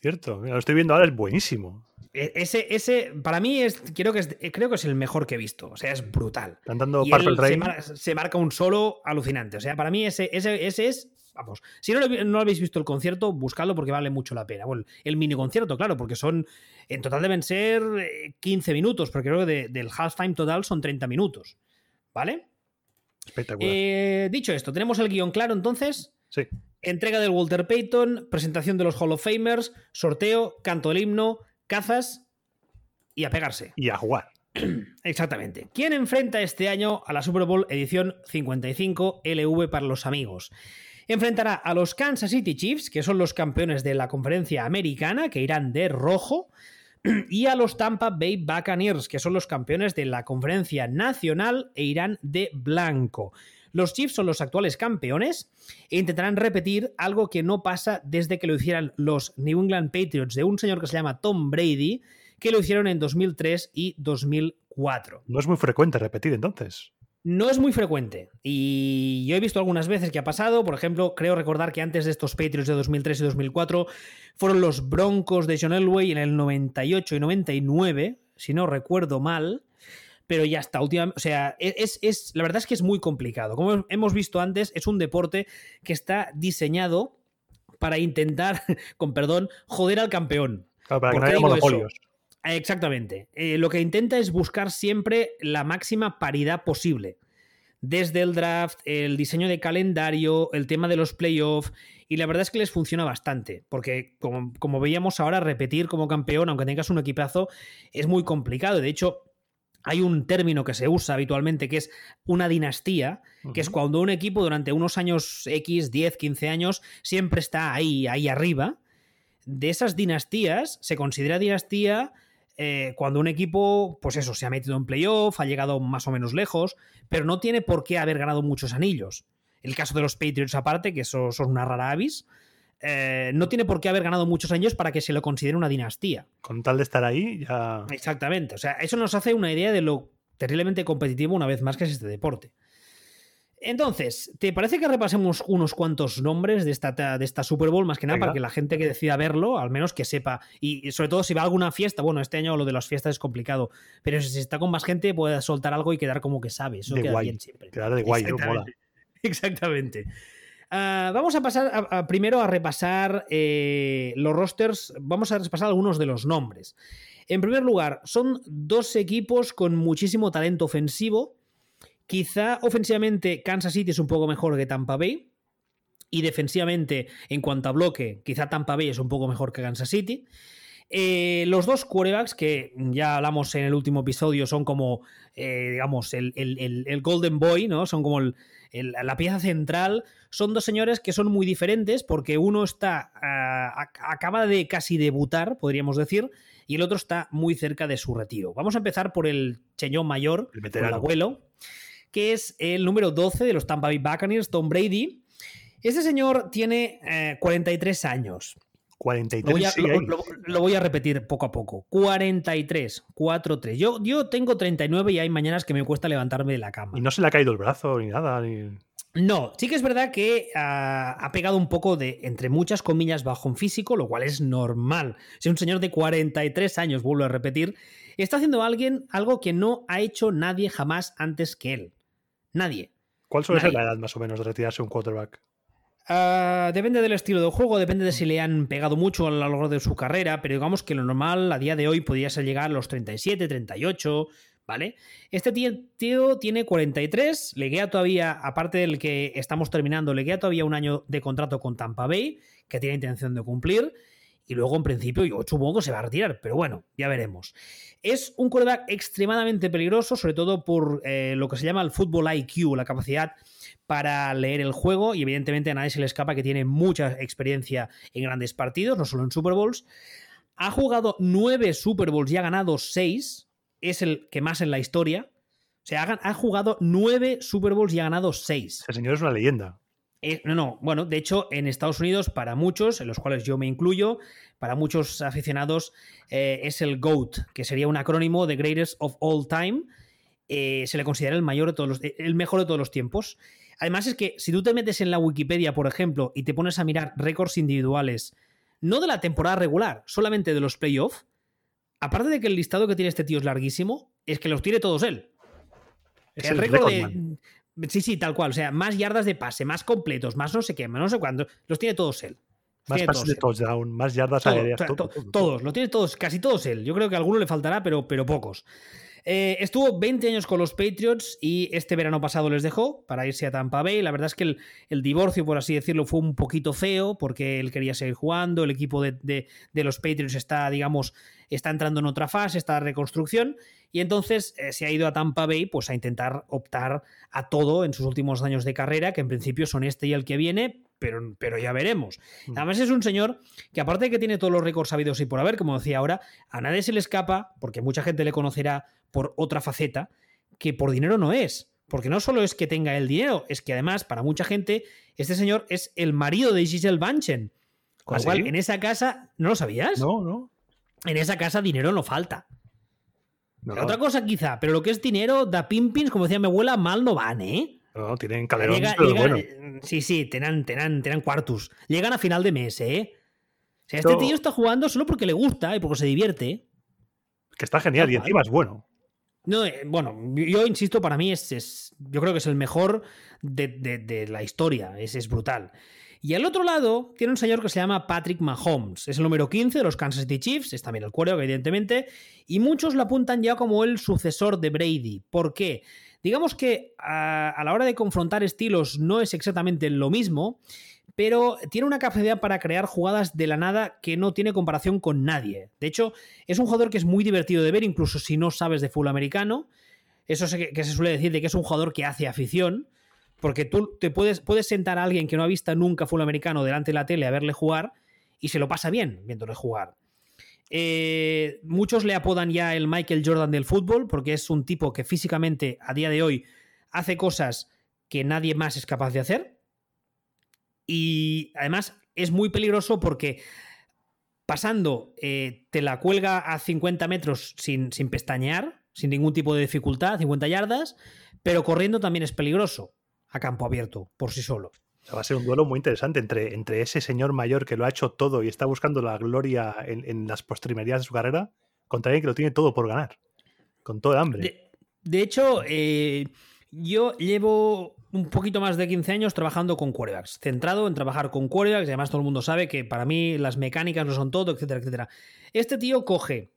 Cierto, lo estoy viendo ahora, es buenísimo. E, ese, ese, para mí, es, creo, que es, creo que es el mejor que he visto. O sea, es brutal. Cantando Purple Se, marca un solo alucinante. O sea, para mí ese, ese, ese es. Vamos, si no, no habéis visto el concierto, buscadlo porque vale mucho la pena. Bueno, el mini concierto, claro, porque son. En total deben ser 15 eh, minutos, porque creo que del halftime total son 30 minutos. ¿Vale? Espectacular. Eh, dicho esto, tenemos el guion claro entonces. Sí. Entrega del Walter Payton, presentación de los Hall of Famers, sorteo, canto del himno, cazas y a pegarse. Y a jugar. Exactamente. ¿Quién enfrenta este año a la Super Bowl edición 55 LV para los amigos? Enfrentará a los Kansas City Chiefs, que son los campeones de la conferencia americana, que irán de rojo, y a los Tampa Bay Buccaneers, que son los campeones de la conferencia nacional e irán de blanco. Los Chiefs son los actuales campeones e intentarán repetir algo que no pasa desde que lo hicieran los New England Patriots de un señor que se llama Tom Brady, que lo hicieron en 2003 y 2004. No es muy frecuente repetir entonces. No es muy frecuente. Y yo he visto algunas veces que ha pasado. Por ejemplo, creo recordar que antes de estos Patriots de 2003 y 2004 fueron los Broncos de John Elway en el 98 y 99, si no recuerdo mal. Pero ya está, últimamente. O sea, es, es, la verdad es que es muy complicado. Como hemos visto antes, es un deporte que está diseñado para intentar, con perdón, joder al campeón. para que no haya monopolios. Exactamente. Eh, lo que intenta es buscar siempre la máxima paridad posible. Desde el draft, el diseño de calendario, el tema de los playoffs. Y la verdad es que les funciona bastante. Porque, como, como veíamos ahora, repetir como campeón, aunque tengas un equipazo, es muy complicado. De hecho, hay un término que se usa habitualmente que es una dinastía, que es cuando un equipo durante unos años X, 10, 15 años, siempre está ahí, ahí arriba. De esas dinastías se considera dinastía eh, cuando un equipo, pues eso, se ha metido en playoff, ha llegado más o menos lejos, pero no tiene por qué haber ganado muchos anillos. El caso de los Patriots aparte, que eso son una rara avis, eh, no tiene por qué haber ganado muchos años para que se lo considere una dinastía. Con tal de estar ahí, ya. Exactamente. O sea, eso nos hace una idea de lo terriblemente competitivo una vez más que es este deporte. Entonces, ¿te parece que repasemos unos cuantos nombres de esta, de esta Super Bowl? Más que nada para que la gente que decida verlo, al menos que sepa. Y, sobre todo si va a alguna fiesta, bueno, este año lo de las fiestas es complicado, pero si está con más gente puede soltar algo y quedar como que sabe. Eso queda bien siempre. Quedar de guay, Exactamente. Exactamente. Uh, vamos a pasar primero a repasar eh, los rosters. Vamos a repasar algunos de los nombres. En primer lugar, son dos equipos con muchísimo talento ofensivo Quizá ofensivamente Kansas City es un poco mejor que Tampa Bay. Y defensivamente, en cuanto a bloque, quizá Tampa Bay es un poco mejor que Kansas City. Eh, los dos quarterbacks, que ya hablamos en el último episodio, son como, eh, digamos, el, el, Golden Boy, ¿no? Son como la pieza central. Son dos señores que son muy diferentes porque uno está, acaba de casi debutar, podríamos decir, y el otro está muy cerca de su retiro. Vamos a empezar por el cheñón mayor, el, el abuelo que es el número 12 de los Tampa Bay Buccaneers, Tom Brady. Este señor tiene 43 eh, años. 43. Lo voy, a, lo, voy a, repetir poco a poco. 43, 4, 3. Yo, yo tengo 39 y hay mañanas que me cuesta levantarme de la cama. Y no se le ha caído el brazo ni nada. No, sí que es verdad que uh, ha pegado un poco de, entre muchas comillas, bajo en físico, lo cual es normal. Si un señor de 43 años, vuelvo a repetir, está haciendo alguien algo que no ha hecho nadie jamás antes que él. Nadie. ¿Cuál suele ser la edad más o menos de retirarse un quarterback? Uh, depende del estilo de juego, depende de si le han pegado mucho a lo largo de su carrera, pero digamos que lo normal a día de hoy podría ser llegar a los 37, 38, ¿vale? Este tío, tiene 43, le queda todavía, aparte del que estamos terminando, le todavía un año de contrato con Tampa Bay, que tiene intención de cumplir, y luego en principio yo supongo se va a retirar, pero bueno, ya veremos. Es un quarterback extremadamente peligroso, sobre todo por eh, lo que se llama el fútbol IQ, la capacidad para leer el juego y evidentemente a nadie se le escapa que tiene mucha experiencia en grandes partidos, no solo en Super Bowls. Ha jugado nueve Super Bowls y ha ganado seis, es el que más en la historia. O sea, ha, jugado nueve Super Bowls y ha ganado seis. El señor es una leyenda. Eh, no, no, bueno, de hecho, en Estados Unidos, para muchos, en los cuales yo me incluyo, para muchos aficionados, eh, es el GOAT, que sería un acrónimo de Greatest of All Time. Eh, se le considera el, mayor de todos los, el mejor de todos los tiempos. Además, es que si tú te metes en la Wikipedia, por ejemplo, y te pones a mirar récords individuales, no de la temporada regular, solamente de los playoffs, aparte de que el listado que tiene este tío es larguísimo, es que los tiene todos él. Es el, récord de, Sí, sí, tal cual. O sea, más yardas de pase, más completos, más no sé qué, más no sé cuándo. Los tiene todos él. más pases de touchdown, más yardas aéreas. todos, lo tiene todos, casi todos él. Yo creo que a alguno le faltará, pero, pero pocos. Eh, estuvo 20 años con los Patriots y este verano pasado les dejó para irse a Tampa Bay. La verdad es que el, divorcio, por así decirlo, fue un poquito feo porque él quería seguir jugando. El equipo de, los Patriots está, digamos, está entrando en otra fase, está reconstrucción. Y entonces eh, se ha ido a Tampa Bay pues, a intentar optar a todo en sus últimos años de carrera, que en principio son este y el que viene, pero, pero ya veremos. Mm. Además es un señor que aparte de que tiene todos los récords sabidos y por haber, como decía ahora, a nadie se le escapa, porque mucha gente le conocerá por otra faceta, que por dinero no es. Porque no solo es que tenga el dinero, es que además, para mucha gente, este señor es el marido de Giselle Banchen. Con lo ¿Ah, cual, en esa casa, ¿no lo sabías? No, no. En esa casa dinero no falta. Otra cosa quizá, pero lo que es dinero, da pimpins, como decía mi abuela, mal no van, ¿eh? No, tienen calerones, pero bueno. Eh, sí, sí, tienen, tienen, tienen cuartos. Llegan a final de mes, ¿eh? O sea, este tío está jugando solo porque le gusta y porque se divierte. Que está genial y encima es bueno. No, eh, bueno, yo insisto, para mí es, es, yo creo que es el mejor de, la historia, es, es, brutal. Y al otro lado tiene un señor que se llama Patrick Mahomes, es el número 15 de los Kansas City Chiefs, es también el cuero, evidentemente, y muchos lo apuntan ya como el sucesor de Brady. ¿Por qué? Digamos que a, la hora de confrontar estilos no es exactamente lo mismo, pero tiene una capacidad para crear jugadas de la nada que no tiene comparación con nadie. De hecho, es un jugador que es muy divertido de ver, incluso si no sabes de fútbol americano. Eso que se suele decir de que es un jugador que hace afición, porque tú te puedes, puedes sentar a alguien que no ha visto nunca fútbol americano delante de la tele a verle jugar y se lo pasa bien viéndole jugar. Eh, muchos le apodan ya el Michael Jordan del fútbol porque es un tipo que físicamente a día de hoy hace cosas que nadie más es capaz de hacer. Y además es muy peligroso porque pasando eh, te la cuelga a 50 metros sin, sin pestañear, sin ningún tipo de dificultad, 50 yardas, pero corriendo también es peligroso a campo abierto por sí solo va a ser un duelo muy interesante entre, entre ese señor mayor que lo ha hecho todo y está buscando la gloria en, las postrimerías de su carrera contra alguien que lo tiene todo por ganar, con todo el hambre. De, hecho, eh, yo llevo un poquito más de 15 años trabajando con quarterbacks, centrado en trabajar con quarterbacks, y además todo el mundo sabe que para mí las mecánicas no son todo, etcétera, etcétera. Este tío coge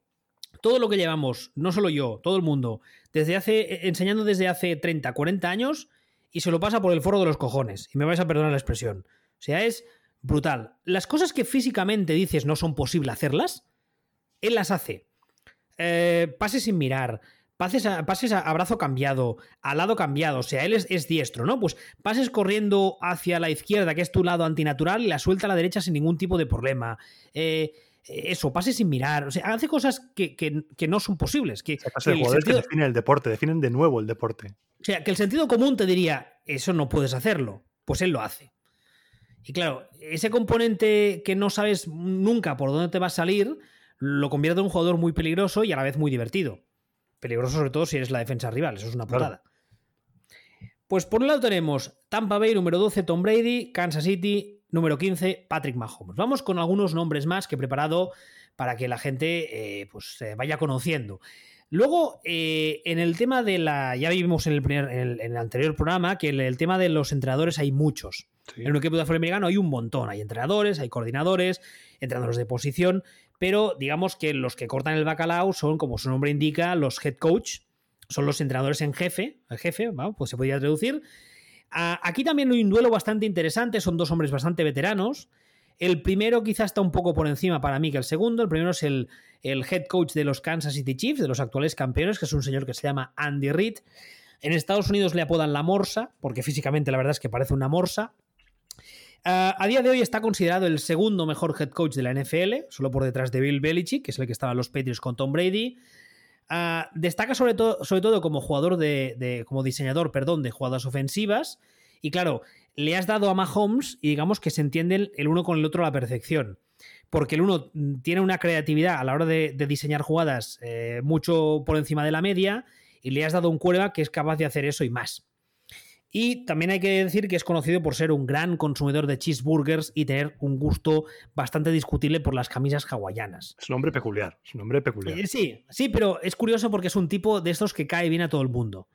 todo lo que llevamos, no solo yo, todo el mundo, desde hace, enseñando desde hace 30, 40 años, y se lo pasa por el foro de los cojones. Y me vais a perdonar la expresión. O sea, es brutal. Las cosas que físicamente dices no son posible hacerlas, él las hace. Eh, pases sin mirar, pases a, pases a, brazo cambiado, al lado cambiado, o sea, él es, diestro, ¿no? Pues pases corriendo hacia la izquierda, que es tu lado antinatural, y la suelta a la derecha sin ningún tipo de problema. Eh, eso, pases sin mirar, o sea, hace cosas que, no son posibles. Que, que definen el deporte, definen de nuevo el deporte. O sea, que el sentido común te diría, eso no puedes hacerlo. Pues él lo hace. Y claro, ese componente que no sabes nunca por dónde te va a salir, lo convierte en un jugador muy peligroso y a la vez muy divertido. Peligroso sobre todo si eres la defensa rival, eso es una putada. Pues por un lado tenemos Tampa Bay número 12 Tom Brady, Kansas City número 15 Patrick Mahomes. Vamos con algunos nombres más que he preparado para que la gente eh, pues, vaya conociendo. Luego, eh, en el tema de la. Ya vimos en el, primer, en el, anterior programa que en el tema de los entrenadores hay muchos. En un equipo de fútbol americano hay un montón. Hay entrenadores, hay coordinadores, entrenadores de posición, pero digamos que los que cortan el bacalao son, como su nombre indica, los head coach. Son los entrenadores en jefe. El jefe, pues se podría traducir. Aquí también hay un duelo bastante interesante. Son dos hombres bastante veteranos. El primero quizá está un poco por encima para mí que el segundo. El primero es el, head coach de los Kansas City Chiefs, de los actuales campeones, que es un señor que se llama Andy Reid. En Estados Unidos le apodan la morsa, porque físicamente la verdad es que parece una morsa. Ah, a día de hoy está considerado el segundo mejor head coach de la NFL, solo por detrás de Bill Belichick, que es el que estaba en los Patriots con Tom Brady. Ah, destaca sobre todo, sobre todo como jugador de, como diseñador, perdón, de jugadas ofensivas. Y claro, le has dado a Mahomes y digamos que se entiende el uno con el otro a la perfección. Porque el uno tiene una creatividad a la hora de, diseñar jugadas eh, mucho por encima de la media y le has dado un cuerva que es capaz de hacer eso y más. Y también hay que decir que es conocido por ser un gran consumidor de cheeseburgers y tener un gusto bastante discutible por las camisas hawaianas. Es un hombre peculiar, es un hombre peculiar. Eh, sí, sí, pero es curioso porque es un tipo de estos que cae bien a todo el mundo.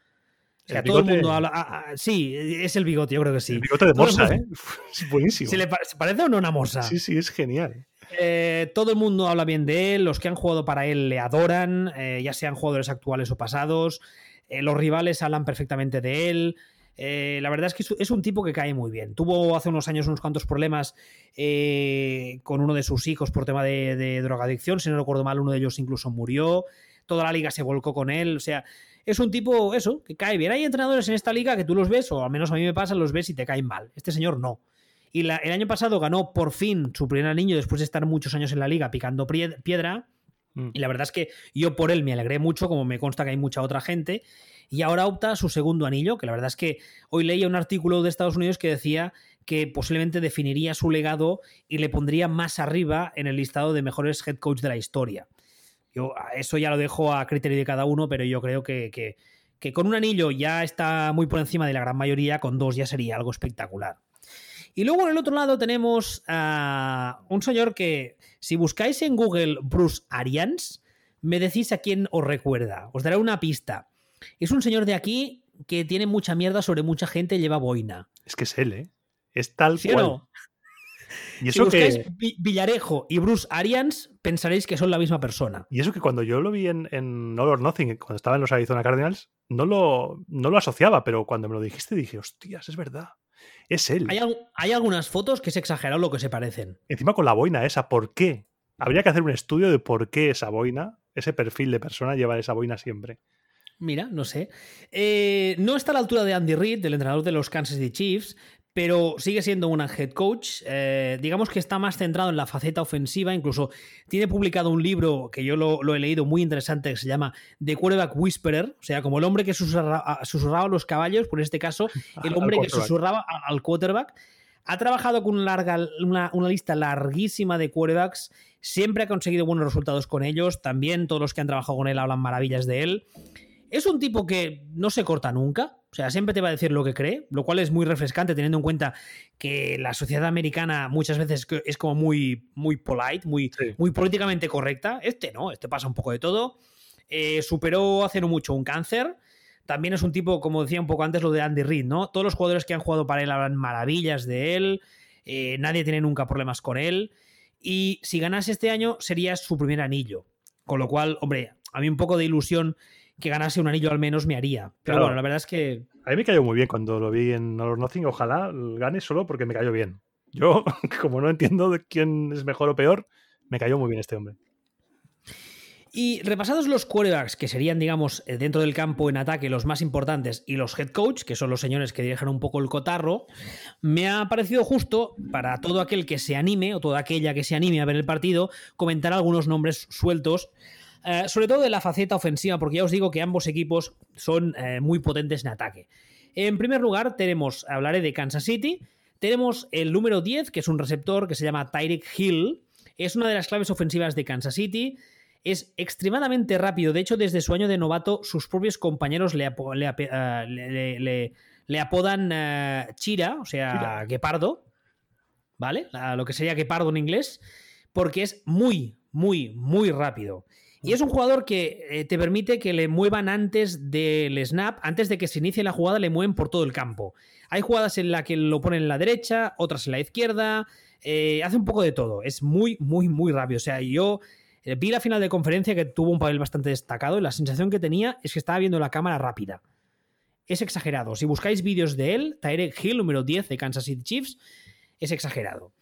O sea, todo el mundo habla. Ah, ah, sí, es el bigote, yo creo que sí. El bigote de morsa, ¿eh? Es buenísimo. ¿Se le parece o no una morsa? Sí, sí, es genial. Eh, todo el mundo habla bien de él, los que han jugado para él le adoran, eh, ya sean jugadores actuales o pasados, eh, los rivales hablan perfectamente de él. la verdad es que es un tipo que cae muy bien. Tuvo hace unos años unos cuantos problemas con uno de sus hijos por tema de, de drogadicción, si no recuerdo mal, uno de ellos incluso murió. Toda la liga se volcó con él, o sea, es un tipo, eso, que cae bien. Hay entrenadores en esta liga que tú los ves, o al menos a mí me pasa, los ves y te caen mal. Este señor no. Y el año pasado ganó por fin su primer anillo después de estar muchos años en la liga picando piedra. Mm. Y la verdad es que yo por él me alegré mucho, como me consta que hay mucha otra gente. Y ahora opta a su segundo anillo, que la verdad es que hoy leía un artículo de Estados Unidos que decía que posiblemente definiría su legado y le pondría más arriba en el listado de mejores head coach de la historia. Yo eso ya lo dejo a criterio de cada uno, pero yo creo que, que con un anillo ya está muy por encima de la gran mayoría, con dos ya sería algo espectacular. Y luego en el otro lado tenemos a un señor que, si buscáis en Google Bruce Arians, me decís a quién os recuerda. Os daré una pista. Es un señor de aquí que tiene mucha mierda sobre mucha gente y lleva boina. Es que es él, ¿eh? Es tal cual. Y eso si buscáis Villarejo y Bruce Arians, pensaréis que son la misma persona. Y eso que cuando yo lo vi en, en All or Nothing, cuando estaba en los Arizona Cardinals, no lo, no lo asociaba, pero cuando me lo dijiste dije, hostias, es verdad. Es él. Hay, algunas fotos que es exagerado lo que se parecen. Encima con la boina esa, ¿por qué? Habría que hacer un estudio de por qué esa boina, ese perfil de persona lleva esa boina siempre. Mira, no sé. Eh, no está a la altura de Andy Reid, del entrenador de los Kansas City Chiefs, pero sigue siendo un head coach. Eh, digamos que está más centrado en la faceta ofensiva. Incluso tiene publicado un libro que yo lo, he leído muy interesante que se llama The Quarterback Whisperer. O sea, como el hombre que susurraba, a los caballos, por este caso, el hombre que susurraba al quarterback. Ha trabajado con una, larga, una, una, lista larguísima de quarterbacks. Siempre ha conseguido buenos resultados con ellos. También todos los que han trabajado con él hablan maravillas de él. Es un tipo que no se corta nunca, o sea, siempre te va a decir lo que cree, lo cual es muy refrescante teniendo en cuenta que la sociedad americana muchas veces es como muy, muy polite, muy, muy políticamente correcta. Este no, este pasa un poco de todo. Eh, superó hace no mucho un cáncer. También es un tipo, como decía un poco antes, lo de Andy Reid, ¿no? Todos los jugadores que han jugado para él hablan maravillas de él. Eh, nadie tiene nunca problemas con él. Y si ganase este año, sería su primer anillo. Con lo cual, hombre, a mí un poco de ilusión que ganase un anillo al menos me haría. Pero bueno, la verdad es que. A mí me cayó muy bien cuando lo vi en All or Nothing. Ojalá gane solo porque me cayó bien. Yo, como no entiendo de quién es mejor o peor, me cayó muy bien este hombre. Y repasados los quarterbacks, que serían, digamos, eh, dentro del campo en ataque los más importantes, y los head coach, que son los señores que dirigen un poco el cotarro, me ha parecido justo para todo aquel que se anime, o toda aquella que se anime a ver el partido, comentar algunos nombres sueltos eh, sobre todo de la faceta ofensiva, porque ya os digo que ambos equipos son eh, muy potentes en ataque. En primer lugar, tenemos, hablaré de Kansas City. Tenemos el número 10, que es un receptor que se llama Tyreek Hill. Es una de las claves ofensivas de Kansas City. Es extremadamente rápido. De hecho, desde su año de novato, sus propios compañeros le, eh, le, apodan Chira, o sea, Guepardo. ¿Vale? lo que sería Guepardo en inglés. Porque es muy, muy, muy rápido. Y es un jugador que eh, te permite que le muevan antes del snap, antes de que se inicie la jugada, le mueven por todo el campo. Hay jugadas en las que lo ponen en la derecha, otras en la izquierda, eh, hace un poco de todo. Es muy, muy, muy rápido. O sea, yo eh, vi la final de conferencia que tuvo un papel bastante destacado y la sensación que tenía es que estaba viendo la cámara rápida. Es exagerado. Si buscáis vídeos de él, Tyrek Hill, número 10 de Kansas City Chiefs, es exagerado.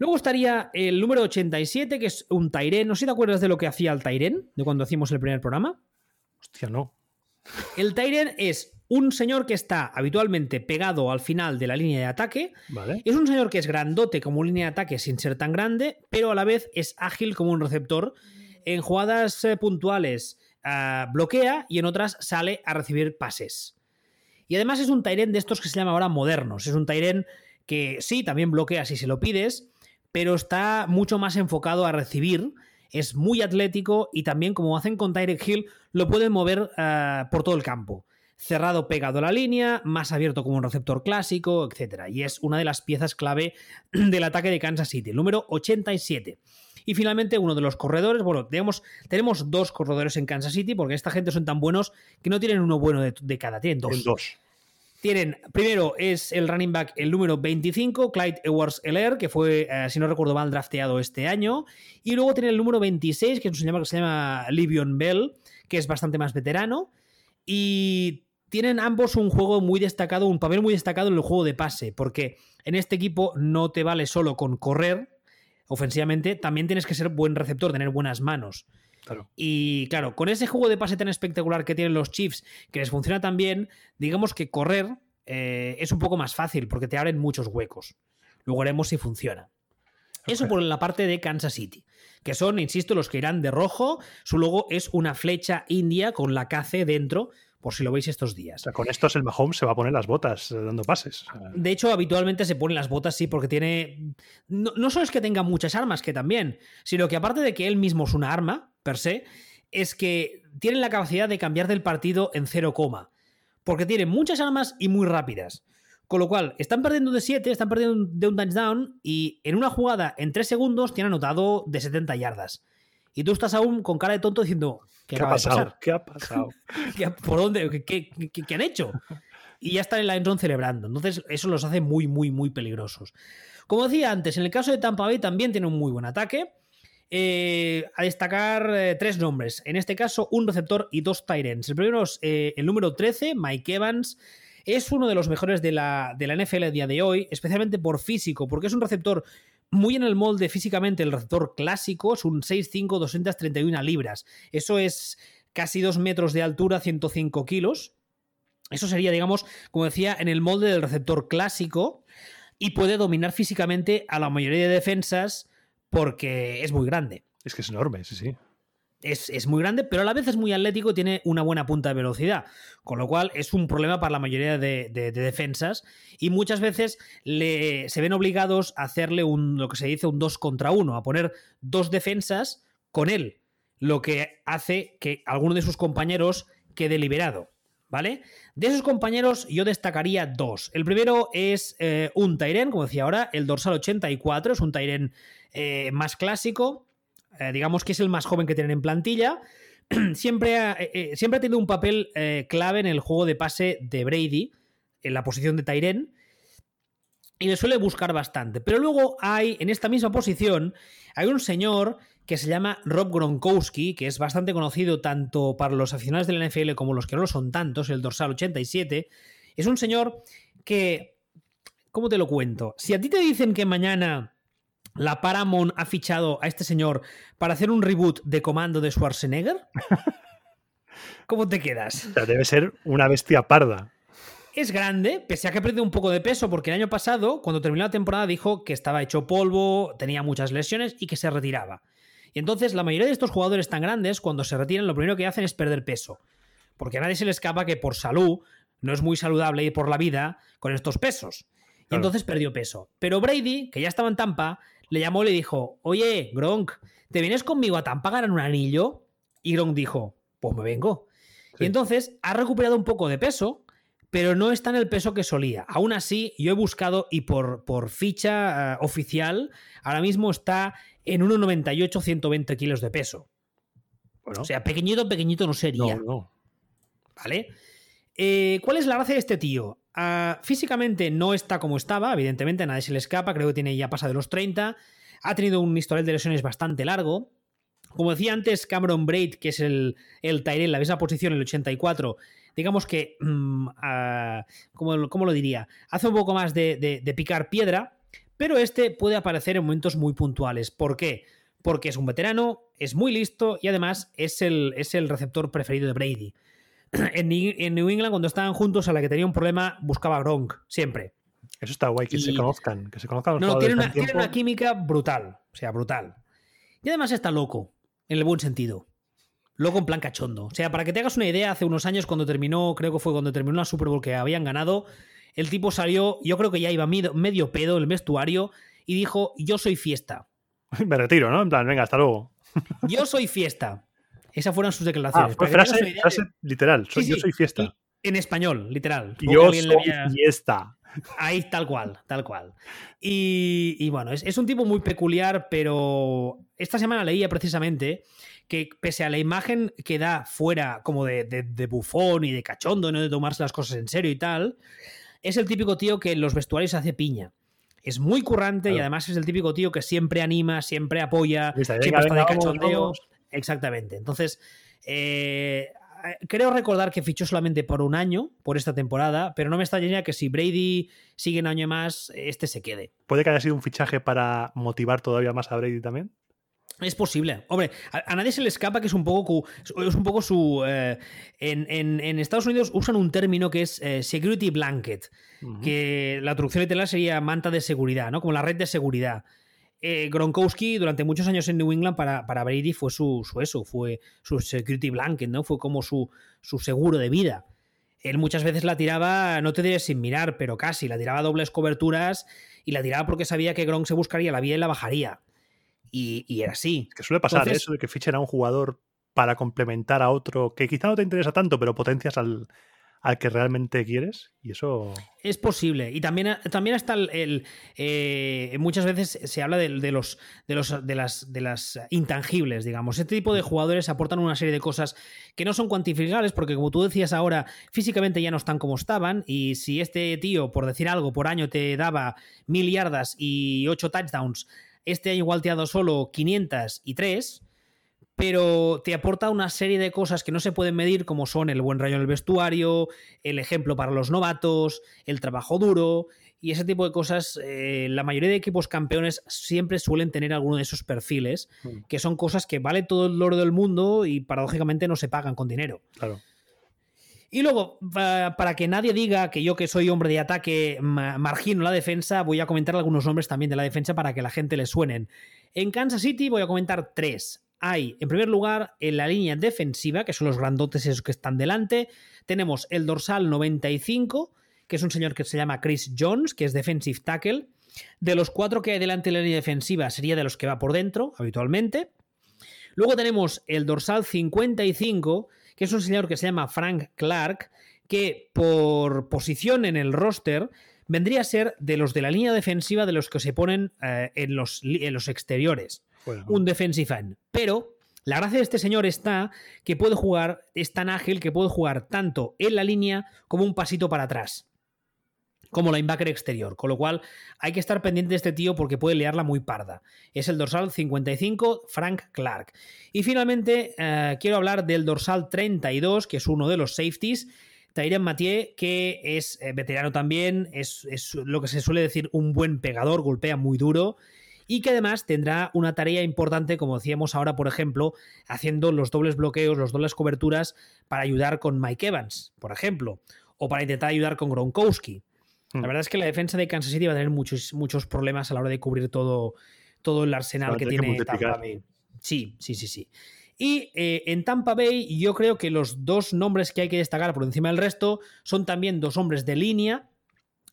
Luego estaría el número 87, que es un Tairen. No sé si te acuerdas de lo que hacía el Tairen, de cuando hacíamos el primer programa. Hostia, no. El Tairen es un señor que está habitualmente pegado al final de la línea de ataque. Vale. Es un señor que es grandote como línea de ataque sin ser tan grande, pero a la vez es ágil como un receptor. En jugadas eh, puntuales ah, bloquea y en otras sale a recibir pases. Y además es un Tairen de estos que se llama ahora modernos. Es un Tairen que sí, también bloquea si se lo pides, pero está mucho más enfocado a recibir. Es muy atlético y también, como hacen con Tyrek Hill, lo pueden mover eh, por todo el campo. Cerrado pegado a la línea, más abierto como un receptor clásico, etc. Y es una de las piezas clave del ataque de Kansas City, número 87. Y finalmente, uno de los corredores, bueno, tenemos, tenemos dos corredores en Kansas City, porque esta gente son tan buenos que no tienen uno bueno de, cada, tienen dos. Tienen, primero es el running back el número 25, Clyde Edwards Heller, que fue, eh, si no recuerdo mal, drafteado este año. Y luego tiene el número 26, que es un señor que se llama Livion Bell, que es bastante más veterano. Y tienen ambos un juego muy destacado, un papel muy destacado en el juego de pase, porque en este equipo no te vale solo con correr ofensivamente, también tienes que ser buen receptor, tener buenas manos. Y claro, con ese juego de pase tan espectacular que tienen los Chiefs, que les funciona tan bien, digamos que correr eh, es un poco más fácil porque te abren muchos huecos. Luego veremos si funciona. Eso por la parte de Kansas City, que son, insisto, los que irán de rojo. Su logo es una flecha india con la KC dentro, por si lo veis estos días. con estos el Mahomes se va a poner las botas eh, dando pases. De hecho, habitualmente se ponen las botas, sí, porque tiene. No, no, solo es que tenga muchas armas, que también, sino que aparte de que él mismo es una arma, per se, es que tienen la capacidad de cambiar del partido en cero coma. Porque tienen muchas armas y muy rápidas. Con lo cual, están perdiendo de 7, están perdiendo de un touchdown y en una jugada en 3 segundos tienen anotado de 70 yardas. Y tú estás aún con cara de tonto diciendo, ¿qué, ha pasado? ¿Qué ha pasado? ¿Por dónde? ¿Qué, han hecho? Y ya están en la endzone celebrando. Entonces, eso los hace muy, muy, muy peligrosos. Como decía antes, en el caso de Tampa Bay también tiene un muy buen ataque. Eh, a destacar eh, tres nombres. En este caso, un receptor y dos Tyrants. El primero es eh, el número 13, Mike Evans. Es uno de los mejores de la, de la NFL a día de hoy, especialmente por físico, porque es un receptor muy en el molde físicamente, el receptor clásico, es un 6'5, 231 libras. Eso es casi 2 metros de altura, 105 kilos. Eso sería, digamos, como decía, en el molde del receptor clásico y puede dominar físicamente a la mayoría de defensas porque es muy grande. Es que es enorme, sí, sí. Es, muy grande, pero a la vez es muy atlético tiene una buena punta de velocidad. Con lo cual es un problema para la mayoría de, defensas. Y muchas veces le, se ven obligados a hacerle un, lo que se dice un 2 contra 1, a poner dos defensas con él. Lo que hace que alguno de sus compañeros quede liberado. ¿Vale? De esos compañeros yo destacaría dos. El primero es eh, un Tyren, como decía ahora, el dorsal 84, es un Tyren eh, más clásico, eh, digamos que es el más joven que tienen en plantilla. siempre, ha, siempre ha tenido un papel clave en el juego de pase de Brady, en la posición de Tyren, y le suele buscar bastante. Pero luego hay, en esta misma posición, hay un señor que se llama Rob Gronkowski, que es bastante conocido tanto para los aficionados del NFL como los que no lo son tantos, el dorsal 87. Es un señor que, ¿cómo te lo cuento? Si a ti te dicen que mañana la Paramount ha fichado a este señor para hacer un reboot de comando de Schwarzenegger, ¿cómo te quedas? debe ser una bestia parda. Es grande, pese a que ha perdido un poco de peso, porque el año pasado, cuando terminó la temporada, dijo que estaba hecho polvo, tenía muchas lesiones y que se retiraba. Y entonces la mayoría de estos jugadores tan grandes, cuando se retiran, lo primero que hacen es perder peso. Porque a nadie se le escapa que por salud no es muy saludable ir por la vida con estos pesos. Y entonces perdió peso. Pero Brady, que ya estaba en Tampa, le llamó y le dijo, oye, Gronk, ¿te vienes conmigo a Tampa a ganar un anillo? Y Gronk dijo, pues me vengo. Y entonces ha recuperado un poco de peso, pero no está en el peso que solía. Aún así, yo he buscado y por, por ficha eh, oficial, ahora mismo está en 1,98, 120 kilos de peso. O sea, pequeñito, pequeñito no sería. No, no. ¿Vale? Eh, ¿Cuál es la gracia de este tío? Ah, físicamente no está como estaba, evidentemente, nadie se le escapa, creo que tiene ya pasado de los 30. Ha tenido un historial de lesiones bastante largo. Como decía antes, Cameron Braid, que es el, el Tyrell, la misma posición, el 84, digamos que, mm, ah, ¿cómo, lo diría? Hace un poco más de, de picar piedra, pero este puede aparecer en momentos muy puntuales. ¿Por qué? Porque es un veterano, es muy listo y además es el, es el receptor preferido de Brady. En, New England, cuando estaban juntos, a la que tenía un problema, buscaba a Gronk, siempre. Eso está guay, que se conozcan, que se conozcan los No, tiene una, tiene una química brutal, o sea, brutal. Y además está loco, en el buen sentido. Loco en plan cachondo. O sea, para que te hagas una idea, hace unos años cuando terminó, creo que fue cuando terminó la Super Bowl que habían ganado, el tipo salió, yo creo que ya iba medio, pedo el vestuario y dijo, yo soy fiesta. Me retiro, ¿no? En plan, venga, hasta luego. Yo soy fiesta. Esas fueron sus declaraciones. Ah, frase, literal, yo soy fiesta. En español, literal. Yo soy fiesta. Ahí, tal cual, tal cual. Y, bueno, es, es, un tipo muy peculiar, pero esta semana leía precisamente que pese a la imagen que da fuera como de, de, bufón y de cachondo, no de tomarse las cosas en serio y tal, es el típico tío que en los vestuarios hace piña. Es muy currante y además es el típico tío que siempre anima, siempre apoya, siempre está de cachondeo. Exactamente. Entonces, eh, creo recordar que fichó solamente por un año, por esta temporada, pero no me extrañaría que si Brady sigue un año más, este se quede. ¿Puede que haya sido un fichaje para motivar todavía más a Brady también? Es posible. Hombre, a, nadie se le escapa que es un poco, es un poco su... Eh, en, Estados Unidos usan un término que es eh, security blanket, que la traducción literal sería manta de seguridad, ¿no? Como la red de seguridad. Eh, Gronkowski durante muchos años en New England para, para Brady fue su, eso, fue su security blanket, ¿no? Fue como su, su seguro de vida. Él muchas veces la tiraba, no te diré sin mirar, pero casi, la tiraba a dobles coberturas y la tiraba porque sabía que Gronk se buscaría la vía y la bajaría. Y, era así. que suele pasar eso de que fichen a un jugador para complementar a otro que quizá no te interesa tanto, pero potencias al, al que realmente quieres y eso... Es posible. Y también, también está el... Eh, muchas veces se habla de, los, de, los, de, las, de las intangibles, digamos. Este tipo de jugadores aportan una serie de cosas que no son cuantificables porque, como tú decías ahora, físicamente ya no están como estaban y si este tío, por decir algo, por año te daba mil yardas y ocho touchdowns, este año igual te ha dado solo 503 pero te aporta una serie de cosas que no se pueden medir, como son el buen rayo en el vestuario, el ejemplo para los novatos, el trabajo duro y ese tipo de cosas. Eh, la mayoría de equipos campeones siempre suelen tener alguno de esos perfiles, mm. que son cosas que vale todo el oro del mundo y paradójicamente no se pagan con dinero. Claro. Y luego, para que nadie diga que yo que soy hombre de ataque margino la defensa, voy a comentar algunos nombres también de la defensa para que la gente le suenen. En Kansas City voy a comentar tres hay, en primer lugar, en la línea defensiva, que son los grandotes esos que están delante, tenemos el dorsal 95, que es un señor que se llama Chris Jones, que es defensive tackle. De los cuatro que hay delante de la línea defensiva, sería de los que va por dentro, habitualmente. Luego tenemos el dorsal 55, que es un señor que se llama Frank Clark, que por posición en el roster vendría a ser de los de la línea defensiva de los que se ponen eh, en, los, en los exteriores un defensive end. Pero la gracia de este señor está que puede jugar, es tan ágil que puede jugar tanto en la línea como un pasito para atrás. Como linebacker exterior. Con lo cual hay que estar pendiente de este tío porque puede liarla muy parda. Es el dorsal 55, Frank Clark. Y finalmente eh, quiero hablar del dorsal 32, que es uno de los safeties. Tyrion Mathieu, que es eh, veterano también, es, es lo que se suele decir un buen pegador, golpea muy duro y que además tendrá una tarea importante, como decíamos ahora, por ejemplo, haciendo los dobles bloqueos, los dobles coberturas para ayudar con Mike Evans, por ejemplo, o para intentar ayudar con Gronkowski. La hmm. verdad es que la defensa de Kansas City va a tener muchos, muchos problemas a la hora de cubrir todo, todo el arsenal que tiene Tampa Bay. Sí, sí, sí, sí. Y eh, en Tampa Bay yo creo que los dos nombres que hay que destacar por encima del resto son también dos hombres de línea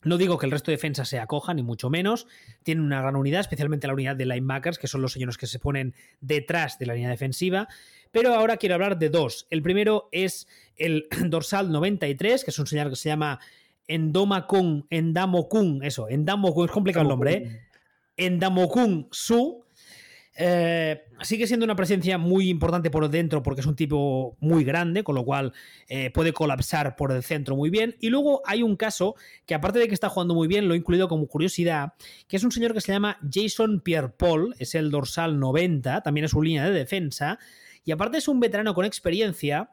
no digo que el resto de defensa se acoja, ni mucho menos. Tienen una gran unidad, especialmente la unidad de linebackers, que son los señores que se ponen detrás de la línea defensiva. Pero ahora quiero hablar de dos. El primero es el dorsal 93, que es un señor que se llama Endomokun, Endamokun, eso, Endamokun, es complicado el nombre, ¿eh? Endamokun Su, eh, sigue siendo una presencia muy importante por dentro porque es un tipo muy grande, con lo cual eh, puede colapsar por el centro muy bien. Y luego hay un caso que aparte de que está jugando muy bien, lo he incluido como curiosidad, que es un señor que se llama Jason Pierre-Paul, es el dorsal 90, también es su línea de defensa, y aparte es un veterano con experiencia.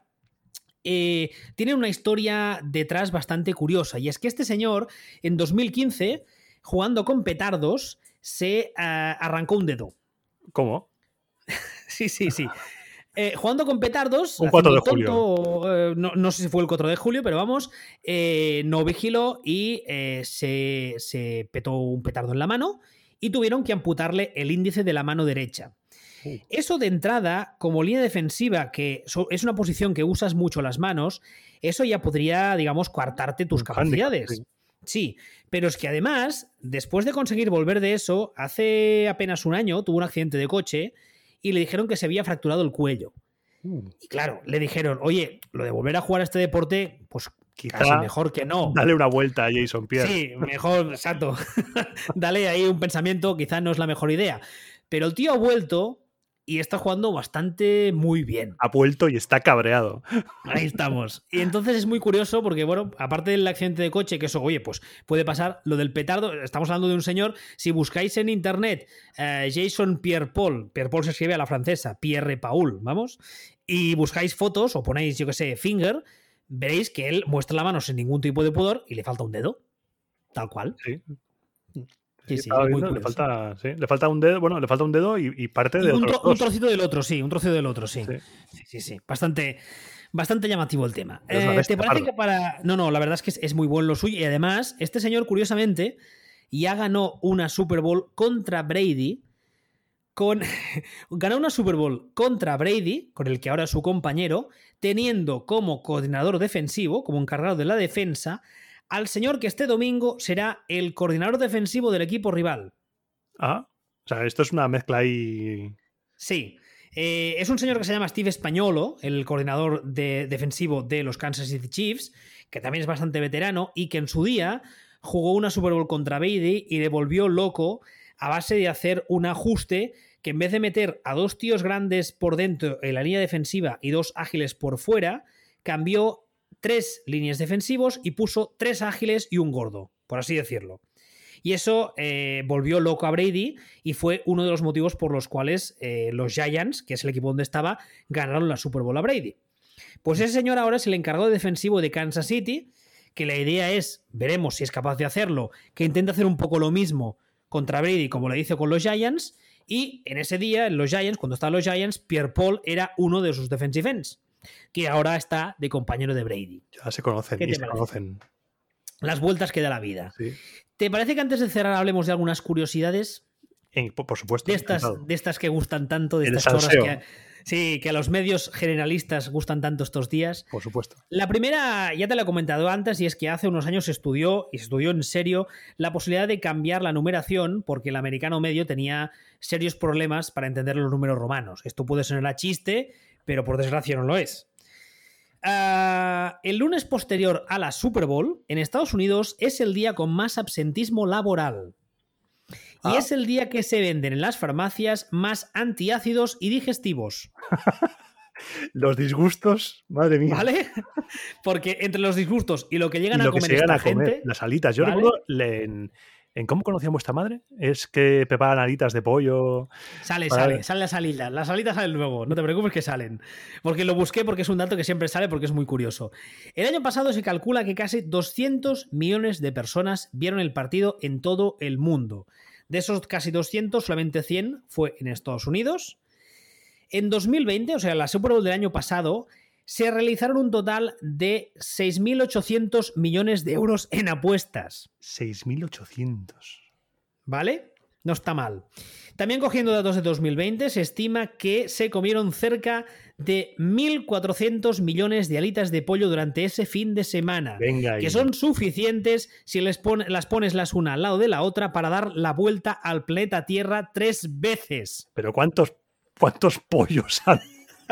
Eh, tiene una historia detrás bastante curiosa, y es que este señor en 2015, jugando con petardos, se arrancó un dedo ¿Cómo? sí, sí, sí. Eh, jugando con petardos. Un 4 de julio. Eh, no, sé si fue el 4 de julio, pero vamos. Eh, no vigiló y se, petó un petardo en la mano y tuvieron que amputarle el índice de la mano derecha. Uh. Eso de entrada, como línea defensiva, que es una posición que usas mucho las manos, eso ya podría, digamos, coartarte tus capacidades. Sí, pero es que además, después de conseguir volver de eso, hace apenas un año tuvo un accidente de coche y le dijeron que se había fracturado el cuello. Mm. Y claro, le dijeron, oye, lo de volver a jugar a este deporte, pues quizás mejor que no. Dale una vuelta a Jason Pierre. Sí, mejor, exacto. Dale ahí un pensamiento, quizás no es la mejor idea. Pero el tío ha vuelto y está jugando bastante muy bien. Ha vuelto y está cabreado. Ahí estamos. Y entonces es muy curioso porque, bueno, aparte del accidente de coche, que eso, oye, pues puede pasar, lo del petardo, estamos hablando de un señor, si buscáis en internet eh, Jason Pierre-Paul, Pierre-Paul se escribe a la francesa, Pierre-Paul, vamos, y buscáis fotos o ponéis, yo que sé, finger, veréis que él muestra la mano sin ningún tipo de pudor y le falta un dedo. Tal cual. Sí. Sí, sí, le, falta, sí, le falta un dedo, bueno, le falta un dedo y, y parte de un, otros tro- un trocito del otro, sí, un trocito del otro, sí. Sí. Sí, sí. Bastante, bastante llamativo el tema. Eh, bestia, ¿Te parece pardo. que para.? No, no, la verdad es que es, es muy bueno lo suyo. Y además, este señor, curiosamente, ya ganó una Super Bowl contra Brady. Con, ganó una Super Bowl contra Brady, con el que ahora es su compañero, teniendo como coordinador defensivo, como encargado de la defensa, al señor que este domingo será el coordinador defensivo del equipo rival. Ah, o sea, esto es una mezcla ahí. Sí. Eh, es un señor que se llama Steve Españolo, el coordinador de- defensivo de los Kansas City Chiefs, que también es bastante veterano y que en su día jugó una Super Bowl contra Brady y le volvió loco a base de hacer un ajuste que en vez de meter a dos tíos grandes por dentro en la línea defensiva y dos ágiles por fuera, cambió tres líneas defensivos y puso tres ágiles y un gordo, por así decirlo. Y eso eh, volvió loco a Brady y fue uno de los motivos por los cuales eh, los Giants, que es el equipo donde estaba, ganaron la Super Bowl a Brady. Pues ese señor ahora es el encargado defensivo de Kansas City, que la idea es, veremos si es capaz de hacerlo, que intenta hacer un poco lo mismo contra Brady como lo hizo con los Giants. Y en ese día, en los Giants, cuando estaban los Giants, Pierre Paul era uno de sus defensive ends, que ahora está de compañero de Brady. Ya se conocen ¿Qué y se conocen. Las vueltas que da la vida. Sí. ¿Te parece que antes de cerrar hablemos de algunas curiosidades? Y, por, supuesto. de estas, encantado. de estas que gustan tanto, de El estas chorras que, sí, que a los medios generalistas gustan tanto estos días. Por supuesto. La primera, ya te la he comentado antes, y es que hace unos años se estudió, y se estudió en serio, la posibilidad de cambiar la numeración, porque el americano medio tenía serios problemas para entender los números romanos. Esto puede sonar a chiste, pero por desgracia no lo es. Ah, el lunes posterior a la Super Bowl, en Estados Unidos, es el día con más absentismo laboral. Y Ah. es el día que se venden en las farmacias más antiácidos y digestivos. Los disgustos, madre mía. ¿Vale? Porque entre los disgustos y lo que Y llegan a lo que comer se llegan esta a comer, gente. las alitas. Yo ¿vale? recuerdo en, en cómo conocía vuestra madre, es que preparan alitas de pollo. Sale, Vale. sale, sale la salida. Las salidas salen luego, no te preocupes que salen. Porque lo busqué porque es un dato que siempre sale porque es muy curioso. El año pasado se calcula que casi 200 millones de personas vieron el partido en todo el mundo. De esos casi 200, solamente 100 fue en Estados Unidos. En 2020, o sea, la Super Bowl del año pasado, se realizaron un total de 6.800 millones de euros en apuestas. 6.800. ¿Vale? No está mal. También cogiendo datos de 2020, se estima que se comieron cerca de 1.400 millones de alitas de pollo durante ese fin de semana. Venga, Que son suficientes si les pon- las pones las una al lado de la otra para dar la vuelta al planeta Tierra tres veces. Pero ¿cuántos, cuántos pollos han?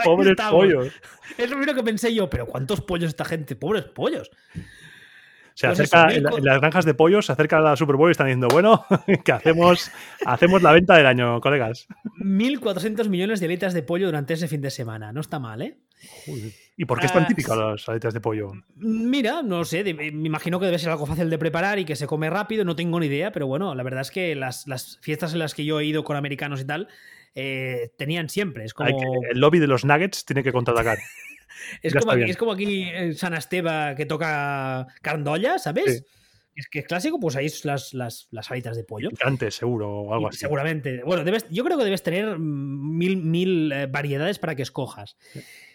Pobres estamos. pollos. Es lo primero que pensé yo, pero ¿cuántos pollos esta gente? Pobres pollos. Se Pues acerca, eso, en, las granjas de pollos se acerca la Super Bowl y están diciendo, bueno, que hacemos, hacemos la venta del año, colegas. 1.400 millones de alitas de pollo durante ese fin de semana. No está mal, ¿eh? ¿Y por qué es tan Ah, típico las alitas de pollo? Mira, no sé, de- me imagino que debe ser algo fácil de preparar y que se come rápido, no tengo ni idea, pero bueno, la verdad es que las, las fiestas en las que yo he ido con americanos y tal, eh, tenían siempre. Es como, que- el lobby de los Nuggets tiene que contraatacar. es como, aquí, es como aquí en San Esteba que toca Carandolla, ¿sabes? Sí. Es que es clásico, pues ahí es las, las, las alitas de pollo. Picante, seguro, o algo Y así. Seguramente. Bueno, debes, yo creo que debes tener mil, mil eh, variedades para que escojas.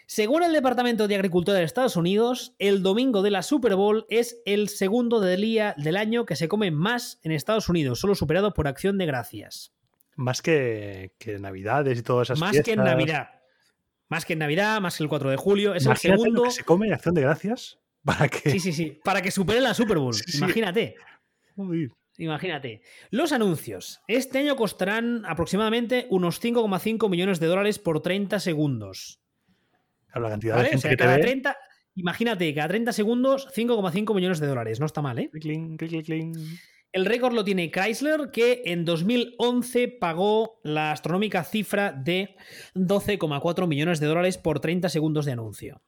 Según el Departamento de Agricultura de Estados Unidos, el domingo de la Super Bowl es el segundo del día del año que se come más en Estados Unidos, solo superado por Acción de Gracias. Más que, que Navidades y todas esas Más fiestas. que en Navidad. Más que en Navidad, más que el 4 de julio. Es Imagínate el lo segundo. que se come en Acción de Gracias para que... Sí, sí, sí. Para que supere la Super Bowl. Sí, sí. Imagínate. Uy, Imagínate. Los anuncios. Este año costarán aproximadamente unos 5,5 millones de dólares por 30 segundos. claro, la cantidad ¿Vale? de O gente sea, que te cada ve. 30, imagínate, cada 30 segundos, 5,5 millones de dólares. No está mal, ¿eh? Cling, cling, cling, cling. El récord lo tiene Chrysler, que en 2011 pagó la astronómica cifra de 12,4 millones de dólares por 30 segundos de anuncio.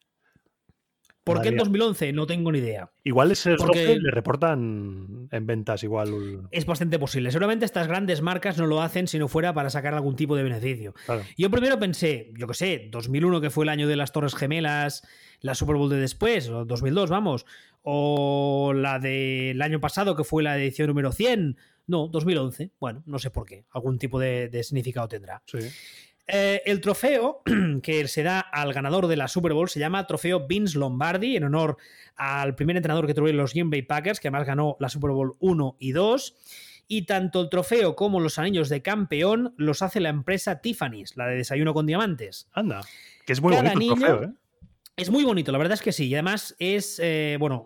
¿Por Madre qué en mía. 2011? No tengo ni idea. Igual ese Porque- le reportan en ventas igual. Es bastante posible. Seguramente estas grandes marcas no lo hacen si no fuera para sacar algún tipo de beneficio. Claro. Yo primero pensé, yo qué sé, 2001 que fue el año de las Torres Gemelas, la Super Bowl de después, o 2002, vamos, o la del año pasado que fue la edición número 100. No, 2011. Bueno, no sé por qué. Algún tipo de, de significado tendrá. Sí. Eh, el trofeo que se da al ganador de la Super Bowl se llama Trofeo Vince Lombardi, en honor al primer entrenador que tuvieron los Green Bay Packers, que además ganó la Super Bowl 1 y 2. Y tanto el trofeo como los anillos de campeón los hace la empresa Tiffany's, la de desayuno con diamantes. Anda. Que es muy Cada bonito el niño- trofeo, ¿eh? Es muy bonito, la verdad es que sí. Y además es, eh, bueno,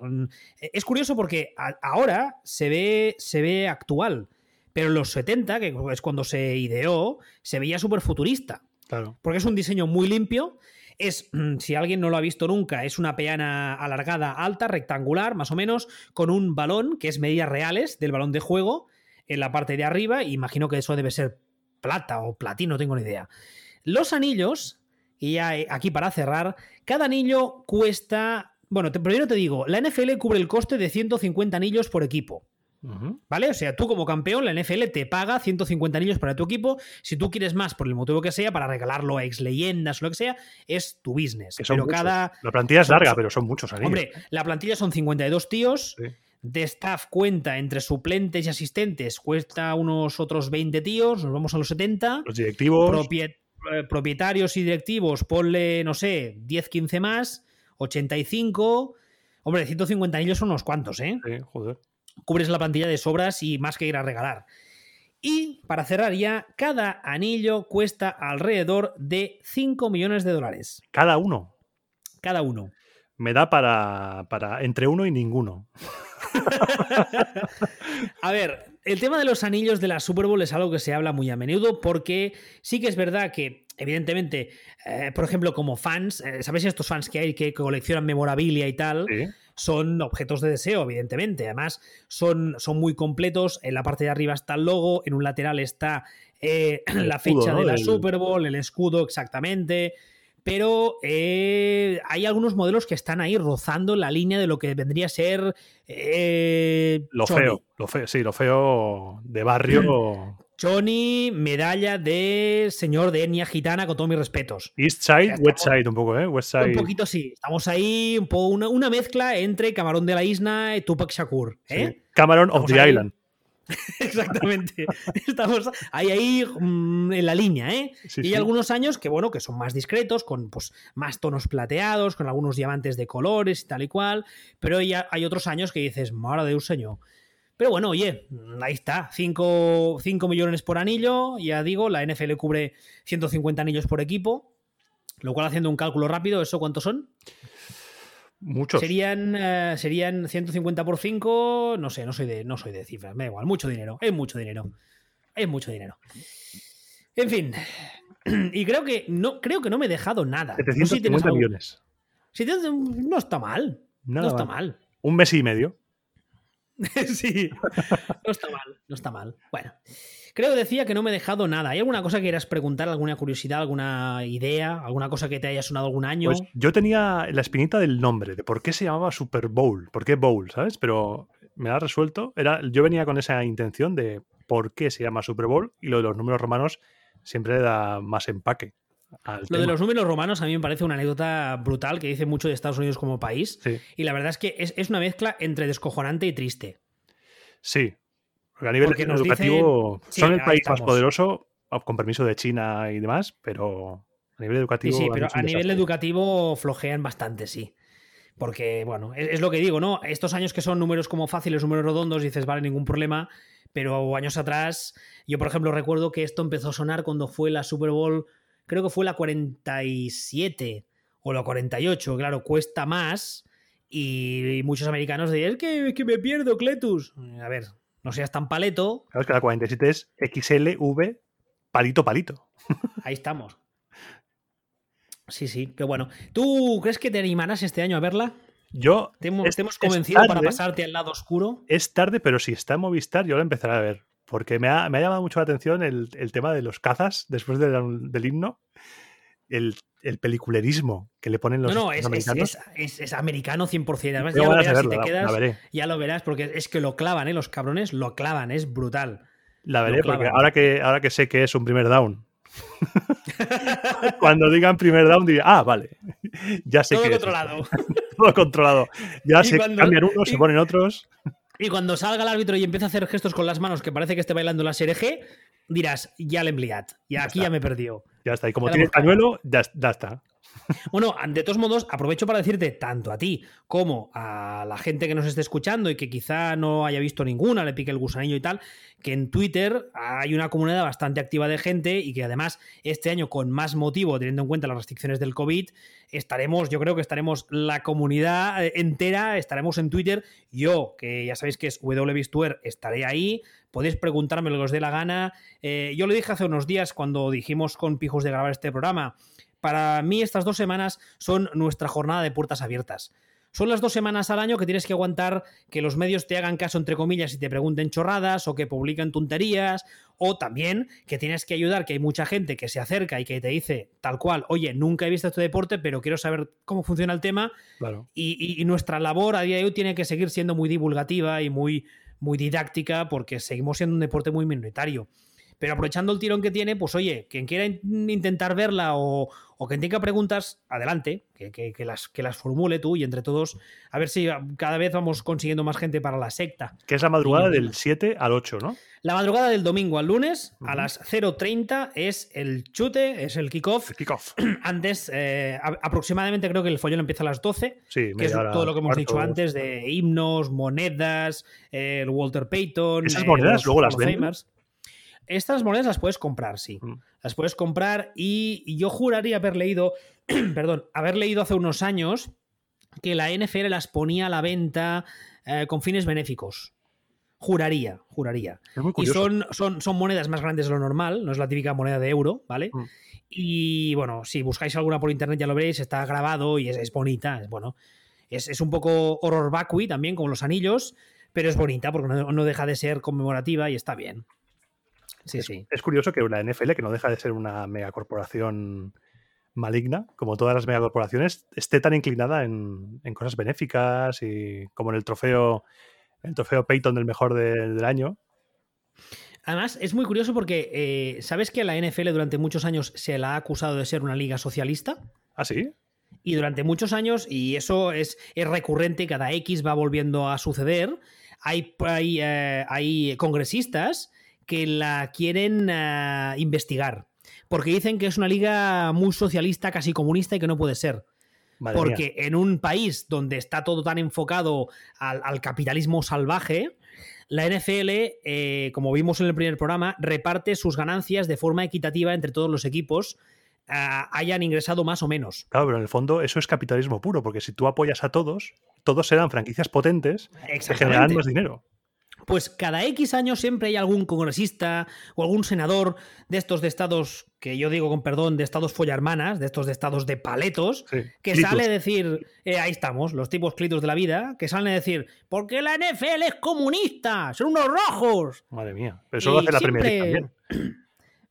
es curioso porque a- ahora se ve, se ve actual. Pero en los 70, que es cuando se ideó, se veía súper futurista Claro. porque es un diseño muy limpio. Es, mm, si alguien no lo ha visto nunca, es una peana alargada, alta, rectangular, más o menos, con un balón, que es medidas reales del balón de juego, en la parte de arriba. Imagino que eso debe ser plata o platino, no tengo ni idea. Los anillos, y ya aquí para cerrar, cada anillo cuesta. Bueno, te- primero te digo, la NFL cubre el coste de 150 anillos por equipo. ¿Vale? O sea, tú como campeón, la NFL te paga 150 anillos para tu equipo. Si tú quieres más, por el motivo que sea, para regalarlo a ex leyendas o lo que sea, es tu business. Que son Pero muchos. cada. La plantilla es larga, son- pero son muchos anillos. Hombre, la plantilla son 52 tíos. Sí. De staff cuenta entre suplentes y asistentes, cuesta unos otros 20 tíos. Nos vamos a los 70. Los directivos. Eh, propietarios y directivos, ponle, no sé, 10, 15 más. 85. Hombre, 150 anillos son unos cuantos, ¿eh? Sí, joder. Cubres la plantilla de sobras y más que ir a regalar. Y para cerrar ya, cada anillo cuesta alrededor de 5 millones de dólares. Cada uno. Cada uno. Me da para, para entre uno y ninguno. A ver, el tema de los anillos de la Super Bowl es algo que se habla muy a menudo porque sí que es verdad que, evidentemente, eh, por ejemplo, como fans, eh, ¿sabéis estos fans que hay que coleccionan memorabilia y tal? Sí. Son objetos de deseo, evidentemente. Además, son, son muy completos. En la parte de arriba está el logo, en un lateral está eh, la escudo, fecha ¿no? de la El- Super Bowl, el escudo exactamente. Pero eh, hay algunos modelos que están ahí rozando la línea de lo que vendría a ser. eh, Lo Sony. feo, lo feo, sí, lo feo de barrio. Johnny, medalla de señor de etnia gitana, con todos mis respetos. East Side, West Side, un poco, ¿eh? West Side. Un poquito sí. Estamos ahí, un poco una, una mezcla entre Camarón de la Isla y Tupac Shakur. sí. ¿eh? Cameron of Estamos the ahí. Island. Exactamente. Estamos ahí, ahí mm, en la línea, ¿eh? Sí, y hay sí. algunos años que, bueno, que son más discretos, con pues, más tonos plateados, con algunos diamantes de colores y tal y cual. Pero ya hay otros años que dices, madre de un señor. Pero bueno, oye, ahí está. 5 millones por anillo. Ya digo, la NFL cubre 150 anillos por equipo. Lo cual, haciendo un cálculo rápido, ¿eso cuántos son? Muchos. Serían, eh, serían 150 por 5, no sé, no soy, de, no soy de cifras, me da igual, mucho dinero, es mucho dinero, es mucho dinero. En fin, y creo que no, creo que no me he dejado nada. No sé si tienes 750 algo- millones. si tienes- no está mal, Nada no está mal. mal. Un mes y medio. sí, no está mal, no está mal. Bueno, creo que decía que no me he dejado nada. ¿Hay alguna cosa que quieras preguntar, alguna curiosidad, alguna idea, alguna cosa que te haya sonado algún año? Pues yo tenía la espinita del nombre, de por qué se llamaba Super Bowl, por qué Bowl, ¿sabes? Pero me ha resuelto. Era, yo venía con esa intención de por qué se llama Super Bowl y lo de los números romanos siempre da más empaque. Lo de los números romanos a mí me parece una anécdota brutal que dice mucho de Estados Unidos como país. Sí, Y la verdad es que es, es una mezcla entre descojonante y triste. sí. Porque a nivel Porque educativo dicen- sí, son el país más poderoso, con permiso de China y demás, pero a nivel educativo. sí, pero a nivel desastre. educativo flojean bastante, sí. Porque, bueno, es, es lo que digo, ¿no? Estos años que son números como fáciles, números redondos, dices, vale, ningún problema. Pero años atrás, yo por ejemplo recuerdo que esto empezó a sonar cuando fue la Super Bowl, creo que fue la 47 o la 48, claro, cuesta más. Y, muchos americanos decían, es que, es que me pierdo, Cletus. A ver, no seas tan paleto, Claro, es que la 47 es XLV palito palito. Ahí estamos. Sí, sí, pero bueno. ¿Tú crees que te animarás este año a verla? Yo. ¿Te hemos, es- te hemos es convencido para pasarte al lado oscuro? Es tarde, pero si está en Movistar, yo lo empezaré a ver. Porque me ha, me ha llamado mucho la atención el, el tema de los cazas después del, del himno. El, el peliculerismo que le ponen los no, no, es, americanos. es- es- es americano 100%. Además, ya lo de verás si te la- la quedas. Ya lo verás, porque es que lo clavan, ¿eh? Los cabrones lo clavan, es brutal. La veré porque ahora que, ahora que sé que es un primer down. Cuando digan primer down, diré, ah, vale. Ya sé Todo que controlado. Todo controlado. Ya Y se cuando- cambian unos, y- se ponen otros. Y cuando salga el árbitro y empieza a hacer gestos con las manos que parece que esté bailando la SRG, dirás, ya le he. Ya, Ya aquí está. ya me perdió. Ya está. Y como Ya tiene pañuelo, ya, ya está. Bueno, de todos modos, aprovecho para decirte tanto a ti como a la gente que nos esté escuchando y que quizá no haya visto ninguna, le pique el gusanillo y tal, que en Twitter hay una comunidad bastante activa de gente y que además este año con más motivo, teniendo en cuenta las restricciones del COVID, estaremos, yo creo que estaremos la comunidad eh, entera, estaremos en Twitter. Yo, que ya sabéis que es WBistuer, estaré ahí. Podéis preguntarme lo que os dé la gana. Eh, yo lo dije hace unos días cuando dijimos con Pijos de grabar este programa para mí estas dos semanas son nuestra jornada de puertas abiertas. Son las dos semanas al año que tienes que aguantar que los medios te hagan caso, entre comillas, y te pregunten chorradas o que publiquen tonterías, o también que tienes que ayudar, que hay mucha gente que se acerca y que te dice tal cual, oye, nunca he visto este deporte, pero quiero saber cómo funciona el tema, Claro. y, y- y nuestra labor a día de hoy tiene que seguir siendo muy divulgativa y muy, muy didáctica porque seguimos siendo un deporte muy minoritario. Pero aprovechando el tirón que tiene, pues oye, quien quiera in- intentar verla o, o quien tenga preguntas, adelante, que, que- que las, que las formule tú y entre todos, a ver si cada vez vamos consiguiendo más gente para la secta. Que es la madrugada del 7 al 8, ¿no? La madrugada del domingo al lunes, a las 0.30, es el chute, es el kickoff. El kickoff. Antes, eh, aproximadamente creo que el follón empieza a las 12 Sí, que es todo lo que hemos cuarto. dicho antes de himnos, monedas, eh, el Walter Payton. ¿Esas eh, monedas los luego las? Famers. Estas monedas las puedes comprar, sí. Mm. Las puedes comprar y, yo juraría haber leído, perdón, haber leído hace unos años que la NFL las ponía a la venta eh, con fines benéficos. Juraría, juraría. Y son, son, son monedas más grandes de lo normal, no es la típica moneda de euro, ¿vale? Mm. Y bueno, si buscáis alguna por internet ya lo veréis, está grabado y es, es bonita, es bueno. Es, es un poco horror vacui también, como los anillos, pero es bonita porque no, no deja de ser conmemorativa y está bien. Sí, sí. Es curioso que una NFL, que no deja de ser una megacorporación maligna, como todas las megacorporaciones, esté tan inclinada en, en cosas benéficas y como en el trofeo, el trofeo Peyton del mejor de- del año. Además, es muy curioso porque, eh, ¿sabes que a la NFL durante muchos años se la ha acusado de ser una liga socialista? ¿Ah, sí? Y durante muchos años, y eso es, es recurrente, cada X va volviendo a suceder, hay, hay, eh, hay congresistas que la quieren eh, investigar. Porque dicen que es una liga muy socialista, casi comunista y que no puede ser. Madre mía. Porque en un país donde está todo tan enfocado al, al capitalismo salvaje, la NFL, eh, como vimos en el primer programa, reparte sus ganancias de forma equitativa entre todos los equipos, ah, hayan ingresado más o menos. Claro, pero en el fondo eso es capitalismo puro, porque si tú apoyas a todos, todos serán franquicias potentes que generarán más dinero. Pues cada X años siempre hay algún congresista o algún senador de estos de estados, que yo digo con perdón, de estados follarmanas, de estos de estados de paletos, Sí. que sale a decir, eh, ahí estamos, los tipos clitos de la vida, que salen a decir, porque la NFL es comunista, son unos rojos. Madre mía. Pero eso lo hace la siempre- también.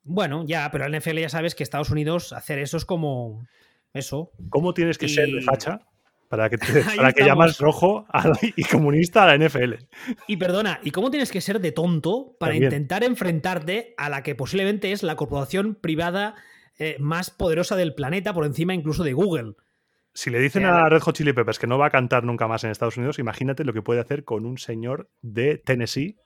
Bueno, ya, pero la NFL ya sabes que Estados Unidos hacer eso es como eso. ¿Cómo tienes que ser de facha para que, te- para que llamas rojo a la- y comunista a la NFL? Y perdona, ¿y cómo tienes que ser de tonto para También. intentar enfrentarte a la que posiblemente es la corporación privada eh, más poderosa del planeta, por encima incluso de Google? Si le dicen a- Red Hot Chili Peppers que no va a cantar nunca más en Estados Unidos, imagínate lo que puede hacer con un señor de Tennessee.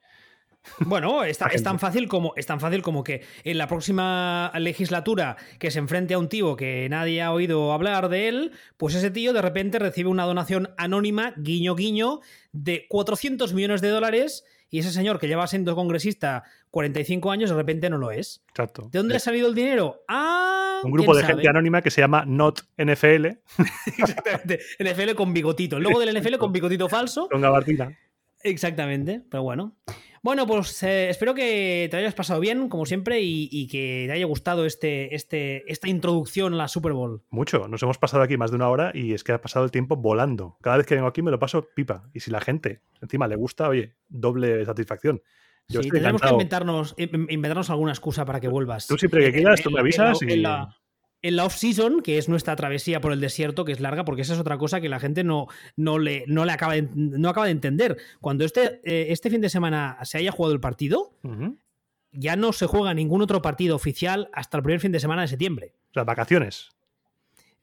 Bueno, es, tan fácil como, es tan fácil como que en la próxima legislatura que se enfrente a un tío que nadie ha oído hablar de él, pues ese tío de repente recibe una donación anónima, guiño guiño, de 400 millones de dólares y ese señor que lleva siendo congresista 45 años de repente no lo es. Exacto. ¿De dónde ha salido el dinero? Ah, Un grupo de ¿quién gente anónima que se llama Not NFL Exactamente. NFL con bigotito. El logo del NFL con bigotito falso. con gabardina. Exactamente, pero bueno. Bueno, pues eh, espero que te hayas pasado bien, como siempre, y, que te haya gustado este, este, esta introducción a la Super Bowl. Mucho, nos hemos pasado aquí más de una hora y es que ha pasado el tiempo volando. Cada vez que vengo aquí me lo paso pipa. Y si la gente encima le gusta, oye, doble satisfacción. Yo sí, tendremos que inventarnos, inventarnos alguna excusa para que vuelvas. Tú siempre que quieras, tú me avisas y en la off-season, que es nuestra travesía por el desierto, que es larga, porque esa es otra cosa que la gente no, no, le, no le acaba de, no acaba de entender. Cuando este, eh, este fin de semana se haya jugado el partido, ya no se juega ningún otro partido oficial hasta el primer fin de semana de septiembre. Las vacaciones.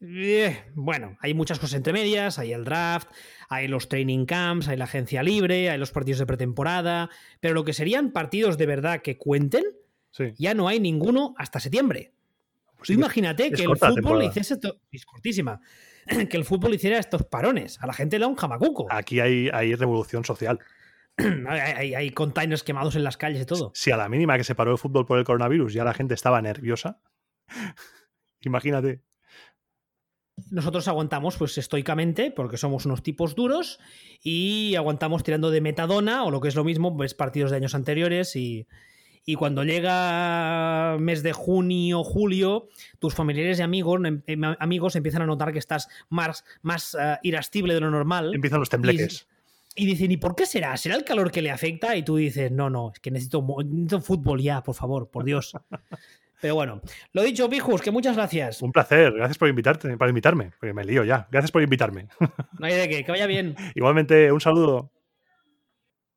Eh, bueno, hay muchas cosas entre medias, hay el draft, hay los training camps, hay la agencia libre, hay los partidos de pretemporada, pero lo que serían partidos de verdad que cuenten, ya no hay ninguno hasta septiembre imagínate que el fútbol le hiciese esto. Es cortísima. Que el fútbol hiciera estos parones. A la gente le da un jamacuco. Aquí hay, hay revolución social. hay, hay, containers quemados en las calles y todo. Si a la mínima que se paró el fútbol por el coronavirus ya la gente estaba nerviosa, imagínate. Nosotros aguantamos pues estoicamente porque somos unos tipos duros y aguantamos tirando de metadona o lo que es lo mismo, ves partidos de años anteriores y, y cuando llega mes de junio, julio, tus familiares y amigos, em, em, amigos empiezan a notar que estás más, más uh, irascible de lo normal. Empiezan los tembleques. Y, dicen, ¿y por qué será? ¿Será el calor que le afecta? Y tú dices, no, no, es que necesito, necesito fútbol ya, por favor, por Dios. Pero bueno, lo dicho, Pijus, que muchas gracias. Un placer, gracias por invitarte, para invitarme, porque me lío ya. Gracias por invitarme. No hay de qué, que vaya bien. Igualmente, un saludo.